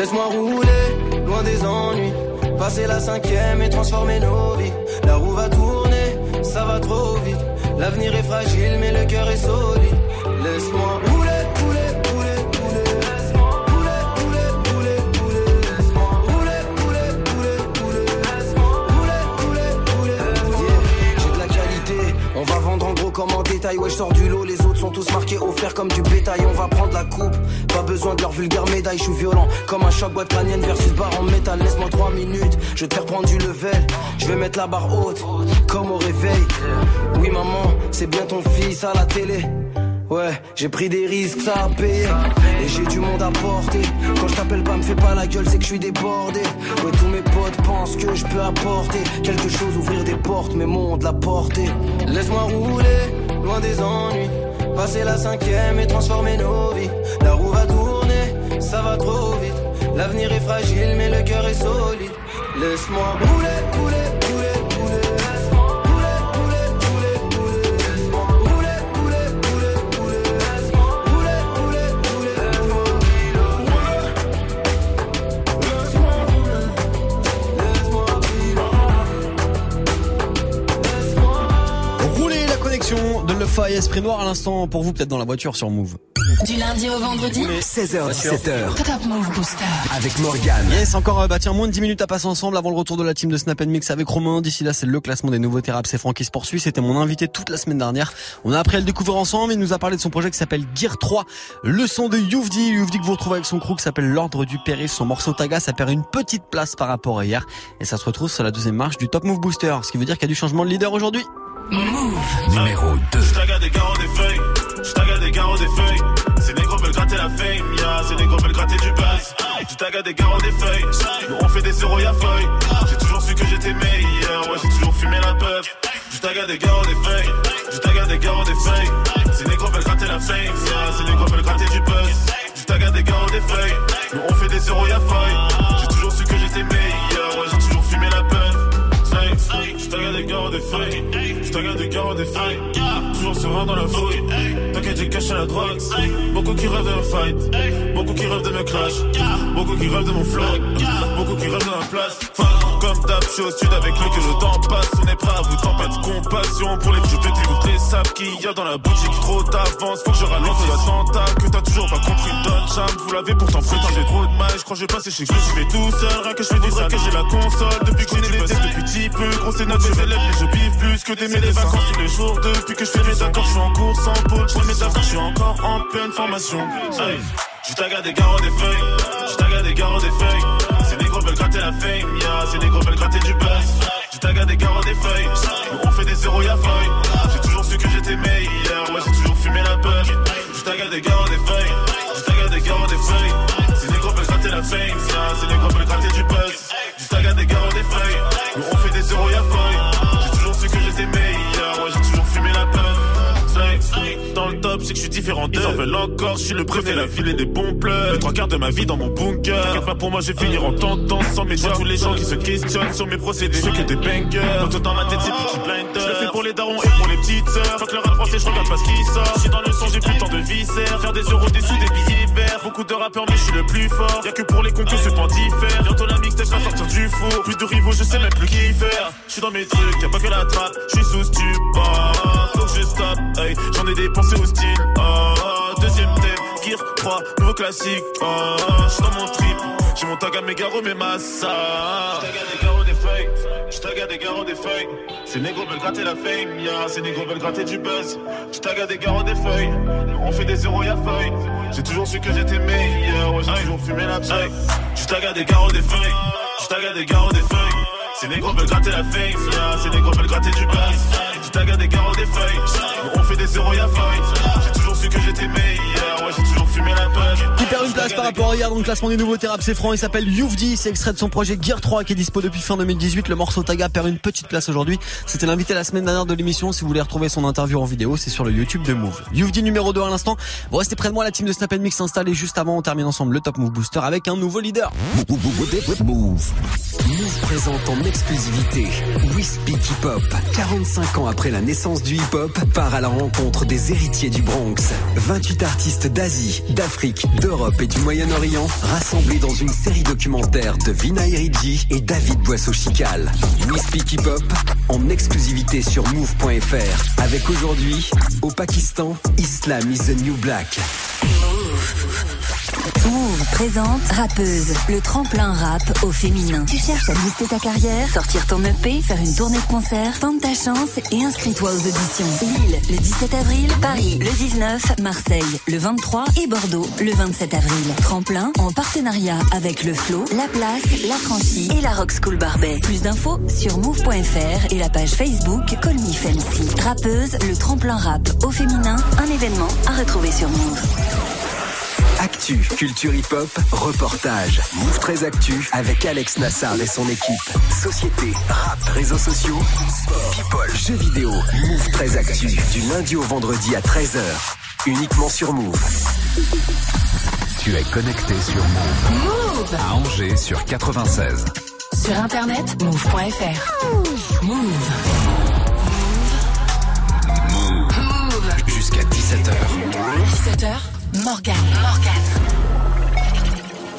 Speaker 4: Laisse-moi rouler,
Speaker 28: loin des ennuis. Passer la cinquième et transformer nos vies. La roue va tourner, ça va trop vite. L'avenir est fragile, mais le cœur est solide. Laisse-moi rouler, Ouais, je sors du lot, les autres sont tous marqués, offerts comme du bétail. On va prendre la coupe, pas besoin de leur vulgaire médaille. Je suis violent comme un choc boîte crânienne versus barre en métal. Laisse-moi 3 minutes, je vais te faire prendre du level. Je vais mettre la barre haute, comme au réveil. Oui, maman, c'est bien ton fils à la télé. Ouais, j'ai pris des risques, ça a payé. Et j'ai du monde à porter. Quand je t'appelle pas, me fais pas la gueule, c'est que je suis débordé. Ouais, tous mes potes pensent que je peux apporter quelque chose, ouvrir des portes, mais monde la porter. Laisse-moi rouler, loin des ennuis. Passer la cinquième et transformer nos vies. La roue va tourner, ça va trop vite. L'avenir est fragile, mais le cœur est solide. Laisse-moi rouler, rouler.
Speaker 1: Et Esprit Noir à l'instant pour vous, peut-être dans la voiture sur Move.
Speaker 2: Du lundi au vendredi
Speaker 3: 16h17h
Speaker 2: Top Move Booster.
Speaker 3: avec Morgane.
Speaker 1: Yes, encore euh, bah tiens, moins de 10 minutes à passer ensemble avant le retour de la team de Snap Mix avec Romain. D'ici là, c'est le classement des nouveautés rap, c'est Franck qui se poursuit. C'était mon invité toute la semaine dernière. On a appris à le découvrir ensemble. Il nous a parlé de son projet qui s'appelle Gear 3. Le son de Youvdi. Youvdi que vous retrouvez avec son crew qui s'appelle L'Ordre du Péril. Son morceau Taga, ça perd une petite place par rapport à hier. Et ça se retrouve sur la deuxième marche du Top Move Booster. Ce qui veut dire qu'il y a du changement de leader aujourd'hui.
Speaker 3: Numéro 2.
Speaker 4: J'taga des garros des feuilles, j'taga des garros des feuilles. Ces négros veulent gratter la fame, ya, ces négros veulent gratter du buzz. J'taga des garros des feuilles, on fait des zéros y'a feuille. J'ai toujours su que j'étais meilleur, ouais, j'ai toujours fumé la puff. J'taga des garros des feuilles, j'taga des garros des feuilles. Ces négros veulent gratter la fame, ya, ces négros veulent gratter du buzz. J'taga des garros des feuilles, on fait des zéros y'a feuille. Toujours serein dans la fouille. T'inquiète, j'ai caché la drogue. Beaucoup qui rêvent me fight. Beaucoup qui rêvent de me clash. Beaucoup qui rêvent de mon flow. Beaucoup qui rêvent de ma place. Comme d'hab, je suis au sud avec lui que le temps passe. On est prêt à vous tant pas de compassion pour les vieux pétés. Toutes les sables qu'il y a dans la boutique. Trop d'avance, faut que je ralente l'attentat. Que t'as toujours pas compris, Don Cham. Vous l'avez pourtant prétendu. J'ai trop de mal, je crois que je vais passer chez que je fait tout seul. Rien que je fais du vrai que j'ai la console. Depuis que j'ai des tests depuis petit peu. Gros, c'est notre élèves, mais je biffe plus que des des vacances tous les jours. Depuis que je fais mes accords, je suis en course en pôle. Je mes accords, je suis encore en pleine formation. Je taga des garros des feuilles, je taga des garros des feuilles. Veulent gratter la fame, ya, ces négros veulent gratter du buzz. Je taga des garros des feuilles, nous on fait des zéros y'a feuille. J'ai toujours su que j'étais meilleur, ouais, j'ai toujours fumé la peur. Je taga des garros des feuilles, je taga des garros des feuilles. Ces négros veulent gratter la fame, ya, ces négros veulent gratter du buzz. Je taga des garros des feuilles, nous on fait des zéros y'a feuille. J'ai toujours su que j'étais meilleur, ouais, j'ai c'est que je suis différent d'eux. Ils en veulent encore, je suis le préfet, la ville et des bons pleurs. Les trois quarts de ma vie dans mon bunker. T'inquiète pas pour moi, je vais finir en tendance sans médias. Tous les gens qui se questionnent sur mes procédés, ceux que des bangers. Tout dans ma tête, c'est petit blinder. Je le fais pour les darons et pour les petites sœurs. Faut que le rap français, je regarde pas ce qui sort. Je suis dans le sang, j'ai plus tant de viscères. Faire des euros, des sous, des billets verts. Beaucoup de rappeurs, mais je suis le plus fort. Y'a que pour les concours, ce temps diffère. Bientôt la mixtape va sortir du four. Plus de rivaux, je sais même plus qui faire. Je suis dans mes trucs, y'a pas que la trappe. Je suis sous stupor. Hey. J'en ai dépensé au style. Oh, deuxième thème, Gear 3, nouveau classique. Oh, je suis dans mon trip. J'ai mon tag à mes garros, mes massas. J'tag à des garros, des feuilles. J'tag à des garros, des feuilles. Ces négros veulent gratter la fame, ya. Ces négros veulent gratter du buzz. J'tag à des garros, des feuilles. On fait des zéros, y'a feuille. J'ai toujours su que j'étais meilleur. Ouais, j'ai toujours fumé la feuille. J'tag à des garros, des feuilles. J'tag à des garros, des feuilles. Ces négros veulent gratter la fame, yeah. Ces négros veulent gratter du buzz. À des des feuilles. On fait des zéros, y'a feuille. J'ai toujours su que j'étais meilleur. Ouais, j'ai toujours fumé la.
Speaker 1: Il perd une place par rapport à hier dans le classement des nouveaux rap c'est franc. Il s'appelle Youvdi. C'est extrait de son projet Gear 3 qui est dispo depuis fin 2018. Le morceau Taga perd une petite place aujourd'hui. C'était l'invité la semaine dernière de l'émission. Si vous voulez retrouver son interview en vidéo, c'est sur le YouTube de Move. Youvdi numéro 2 à l'instant. Vous restez près de moi. La team de Snap Mix s'installe et juste avant, on termine ensemble le Top Move Booster avec un nouveau leader.
Speaker 3: Move. Move présente en exclusivité Wispy Hip Hop. 45 ans après la naissance du hip hop, part à la rencontre des héritiers du Bronx. 28 artistes d'Asie, d'Afrique, d'Europe et du Moyen-Orient rassemblés dans une série documentaire de Vina Eridji et David Boisseau-Chical. Wispy Hip Hop en exclusivité sur move.fr avec aujourd'hui au Pakistan, Islam is the new black.
Speaker 29: Move présente Rappeuse, le tremplin rap au féminin. Tu cherches à booster ta carrière, sortir ton EP, faire une tournée de concert, tente ta chance et inscris-toi aux auditions. Lille, le 17 avril, Paris, le 19, Marseille, le 23 et Bordeaux, le 27 avril. Tremplin en partenariat avec le Flow, La Place, La Franchie et la Rock School Barbet. Plus d'infos sur move.fr et la page Facebook Call Me Fancy. Rappeuse, le tremplin rap au féminin, un événement à retrouver sur Move.
Speaker 3: Actu, culture hip-hop, reportage. Move 13 Actu avec Alex Nassar et son équipe. Société, rap, réseaux sociaux, sport, people, jeux vidéo. Move 13 Actu du lundi au vendredi à 13h. Uniquement sur Move.
Speaker 2: Tu es connecté sur Move.
Speaker 29: Move
Speaker 2: À Angers sur 96.
Speaker 29: Sur internet, move.fr. Move.
Speaker 2: Move. Jusqu'à 17h.
Speaker 29: 17h, Morgane. Morgane.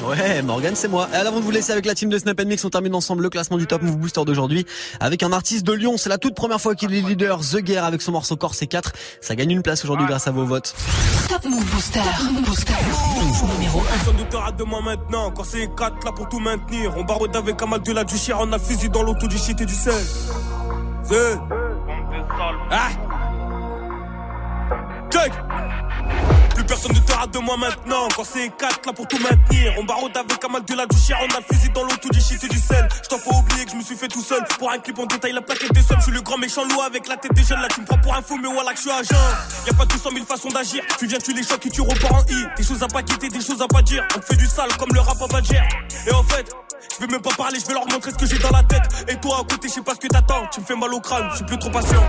Speaker 1: Ouais, Morgan, c'est moi. Et avant de vous laisser avec la team de Snap Mix, on termine ensemble le classement du Top Move Booster d'aujourd'hui avec un artiste de Lyon. C'est la toute première fois qu'il est leader, The Guerre, avec son morceau Corse 4. Ça gagne une place aujourd'hui grâce à vos votes.
Speaker 29: Top Move Booster. Booster. Numéro 1.
Speaker 12: Personne ne te rate de moi maintenant. Quand c'est 4 là pour tout maintenir. On barode avec un mal de la du chien. On a fusil dans l'auto du shit et du sel. C'est. Ah! Check! Plus personne ne te rate de moi maintenant. Quand c'est 4 là pour tout maintenir. On barode avec un mal de la du chien. On a fusil dans l'auto du shit et du sel. J't'en pas oublier que je me suis fait tout seul. Pour un clip, on détaille la plaquette des sommes. Je suis le grand méchant loup avec la tête des jeunes. Là, tu me prends pour un fou, mais voilà que je suis agent. Y'a pas 200 000 façons d'agir. Tu viens, tu les chocs et tu repars en I. Des choses à pas quitter, des choses à pas dire. On fait du sale comme le rap à Badger. Et en fait, je vais même pas parler, je vais leur montrer ce que j'ai dans la tête. Et toi à côté, je sais pas ce que t'attends. Tu me fais mal au crâne, je suis plus trop patient.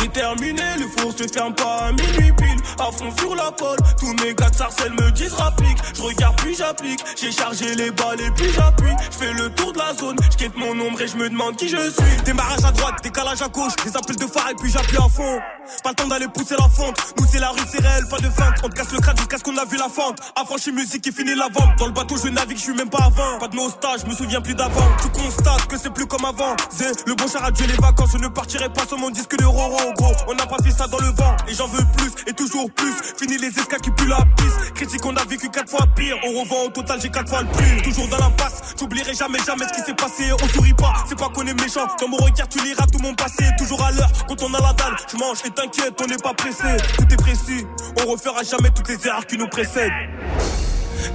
Speaker 12: Déterminé, le four se ferme pas à minuit pile. À fond sur la pole, tous mes gars de sarcelles me disent rapplique. Je regarde puis j'applique. J'ai chargé les balles et puis j'appuie. Je fais le tour de la zone, je quitte mon ombre et je me demande qui je suis. Démarrage à droite, décalage à gauche, des appels de phare et puis j'appuie à fond. Pas le temps d'aller pousser la fente. Nous c'est la rue, c'est réel, pas de feinte. On te casse le crâne jusqu'à ce qu'on a vu la fente. Affranchi musique et fini la vente. Dans le bateau je navigue, je suis même pas avant. Pas de nostalgie, je me souviens plus d'avant. Tu constates que c'est plus comme avant. Zé, le bon char a tué les vacances. Je ne partirai pas sur mon disque de Roro, gros. On n'a pas fait ça dans le vent. Et j'en veux plus, et toujours plus. Fini les escales qui puent la piste. Critique, on a vécu quatre fois pire. On revend au total, j'ai quatre fois le prix. Toujours dans l'impasse, j'oublierai jamais, jamais ce qui s'est passé. On sourit pas, c'est pas qu'on est méchant. Dans mon regard, tu liras tout mon passé. Toujours à l'heure, quand on a la dalle. Je mange et t'inquiète, on n'est pas pressé. Tout est précis, on refera jamais toutes les erreurs qui nous précèdent.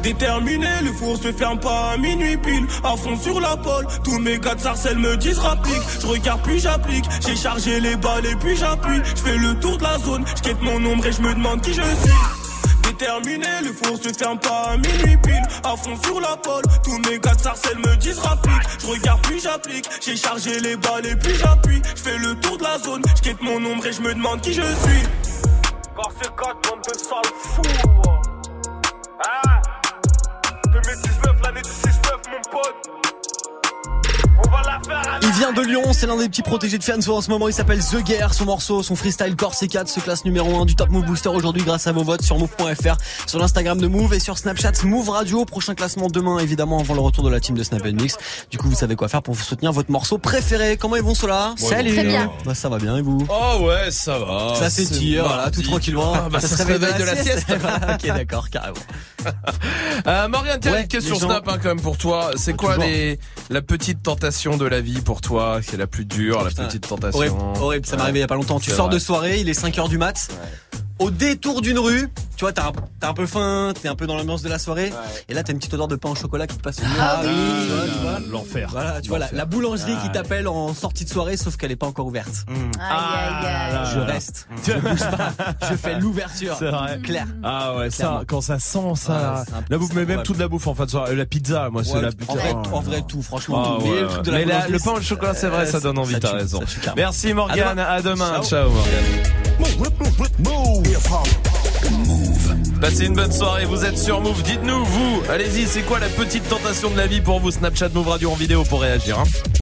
Speaker 12: Déterminé, le four se ferme pas à minuit pile. À fond sur la pole, tous mes gars sarcelles me disent rapplique. Je regarde puis j'applique. J'ai chargé les balles et puis j'appuie. Je fais le tour de la zone, je mon ombre et je me demande qui je suis. Déterminé, le four se ferme pas à minuit pile. À fond sur la pole, tous mes gars sarcelles me disent rapplique. Je regarde puis j'applique. J'ai chargé les balles et puis j'appuie. Je fais le tour de la zone, je mon ombre et je me demande qui je suis. Corse
Speaker 26: C4, bande de sales fous.
Speaker 1: Il vient de Lyon, c'est l'un des petits protégés de Fianso en ce moment, il s'appelle The Guerre, son morceau, son freestyle Core C4 se classe numéro 1 du Top Move Booster aujourd'hui grâce à vos votes sur move.fr, sur l'Instagram de Move et sur Snapchat Move Radio, prochain classement demain évidemment avant le retour de la team de Snap Mix. Du coup vous savez quoi faire pour vous soutenir votre morceau préféré. Comment ils vont ceux-là
Speaker 24: Ouais,
Speaker 1: Salut
Speaker 24: Très bien.
Speaker 1: Bah ça va bien et vous?
Speaker 24: Oh ouais, ça va.
Speaker 1: Ça s'étire,
Speaker 24: C'est
Speaker 1: voilà, tout tranquillement.
Speaker 24: Ah, bah, ça, se réveille de la sieste.
Speaker 1: Voilà, ok d'accord, carrément.
Speaker 24: Euh, Morgane, tiens,
Speaker 1: Ouais,
Speaker 24: une question
Speaker 1: gens-
Speaker 24: Snap hein, quand même pour toi. C'est quoi
Speaker 1: toujours.
Speaker 24: les, la petite tentation de la vie pour toi qui est la plus dure, la
Speaker 1: Putain,
Speaker 24: petite tentation
Speaker 1: Horrible, horrible, ça m'est arrivé il y a pas longtemps. Tu
Speaker 24: C'est
Speaker 1: sors de soirée, il est 5h du mat. Au détour d'une rue, tu vois, t'as un, peu faim, t'es un peu dans l'ambiance de la soirée, et là t'as une petite odeur de pain au chocolat qui te passe.
Speaker 16: Ah oui.
Speaker 1: voilà, tu vois.
Speaker 16: L'enfer.
Speaker 1: Voilà, tu vois, la, boulangerie qui
Speaker 16: Ah.
Speaker 1: t'appelle en sortie de soirée, sauf qu'elle est pas encore ouverte.
Speaker 16: Mm.
Speaker 1: Ah, je reste, je bouge pas, je fais l'ouverture.
Speaker 16: C'est vrai.
Speaker 1: Clair.
Speaker 16: Ah ouais, ça, quand ça sent ça,
Speaker 1: Ah,
Speaker 16: bouffe,
Speaker 1: c'est
Speaker 16: mais même toute la bouffe en fin de soirée, la pizza, moi c'est la
Speaker 1: en
Speaker 16: putain.
Speaker 1: vrai,
Speaker 16: Oh.
Speaker 1: en vrai tout, franchement.
Speaker 16: Ah
Speaker 1: tout. Mais
Speaker 16: ouais,
Speaker 1: le truc de la
Speaker 16: mais la- le pain au chocolat, c'est vrai, ça donne envie, t'as raison. Merci Morgane, à demain,
Speaker 1: Ciao.
Speaker 16: ciao Morgane.
Speaker 24: Passez une bonne soirée, vous êtes sur Move. Dites-nous, vous, allez-y, c'est quoi la petite tentation de la vie pour vous Snapchat Move Radio en vidéo pour réagir. Hein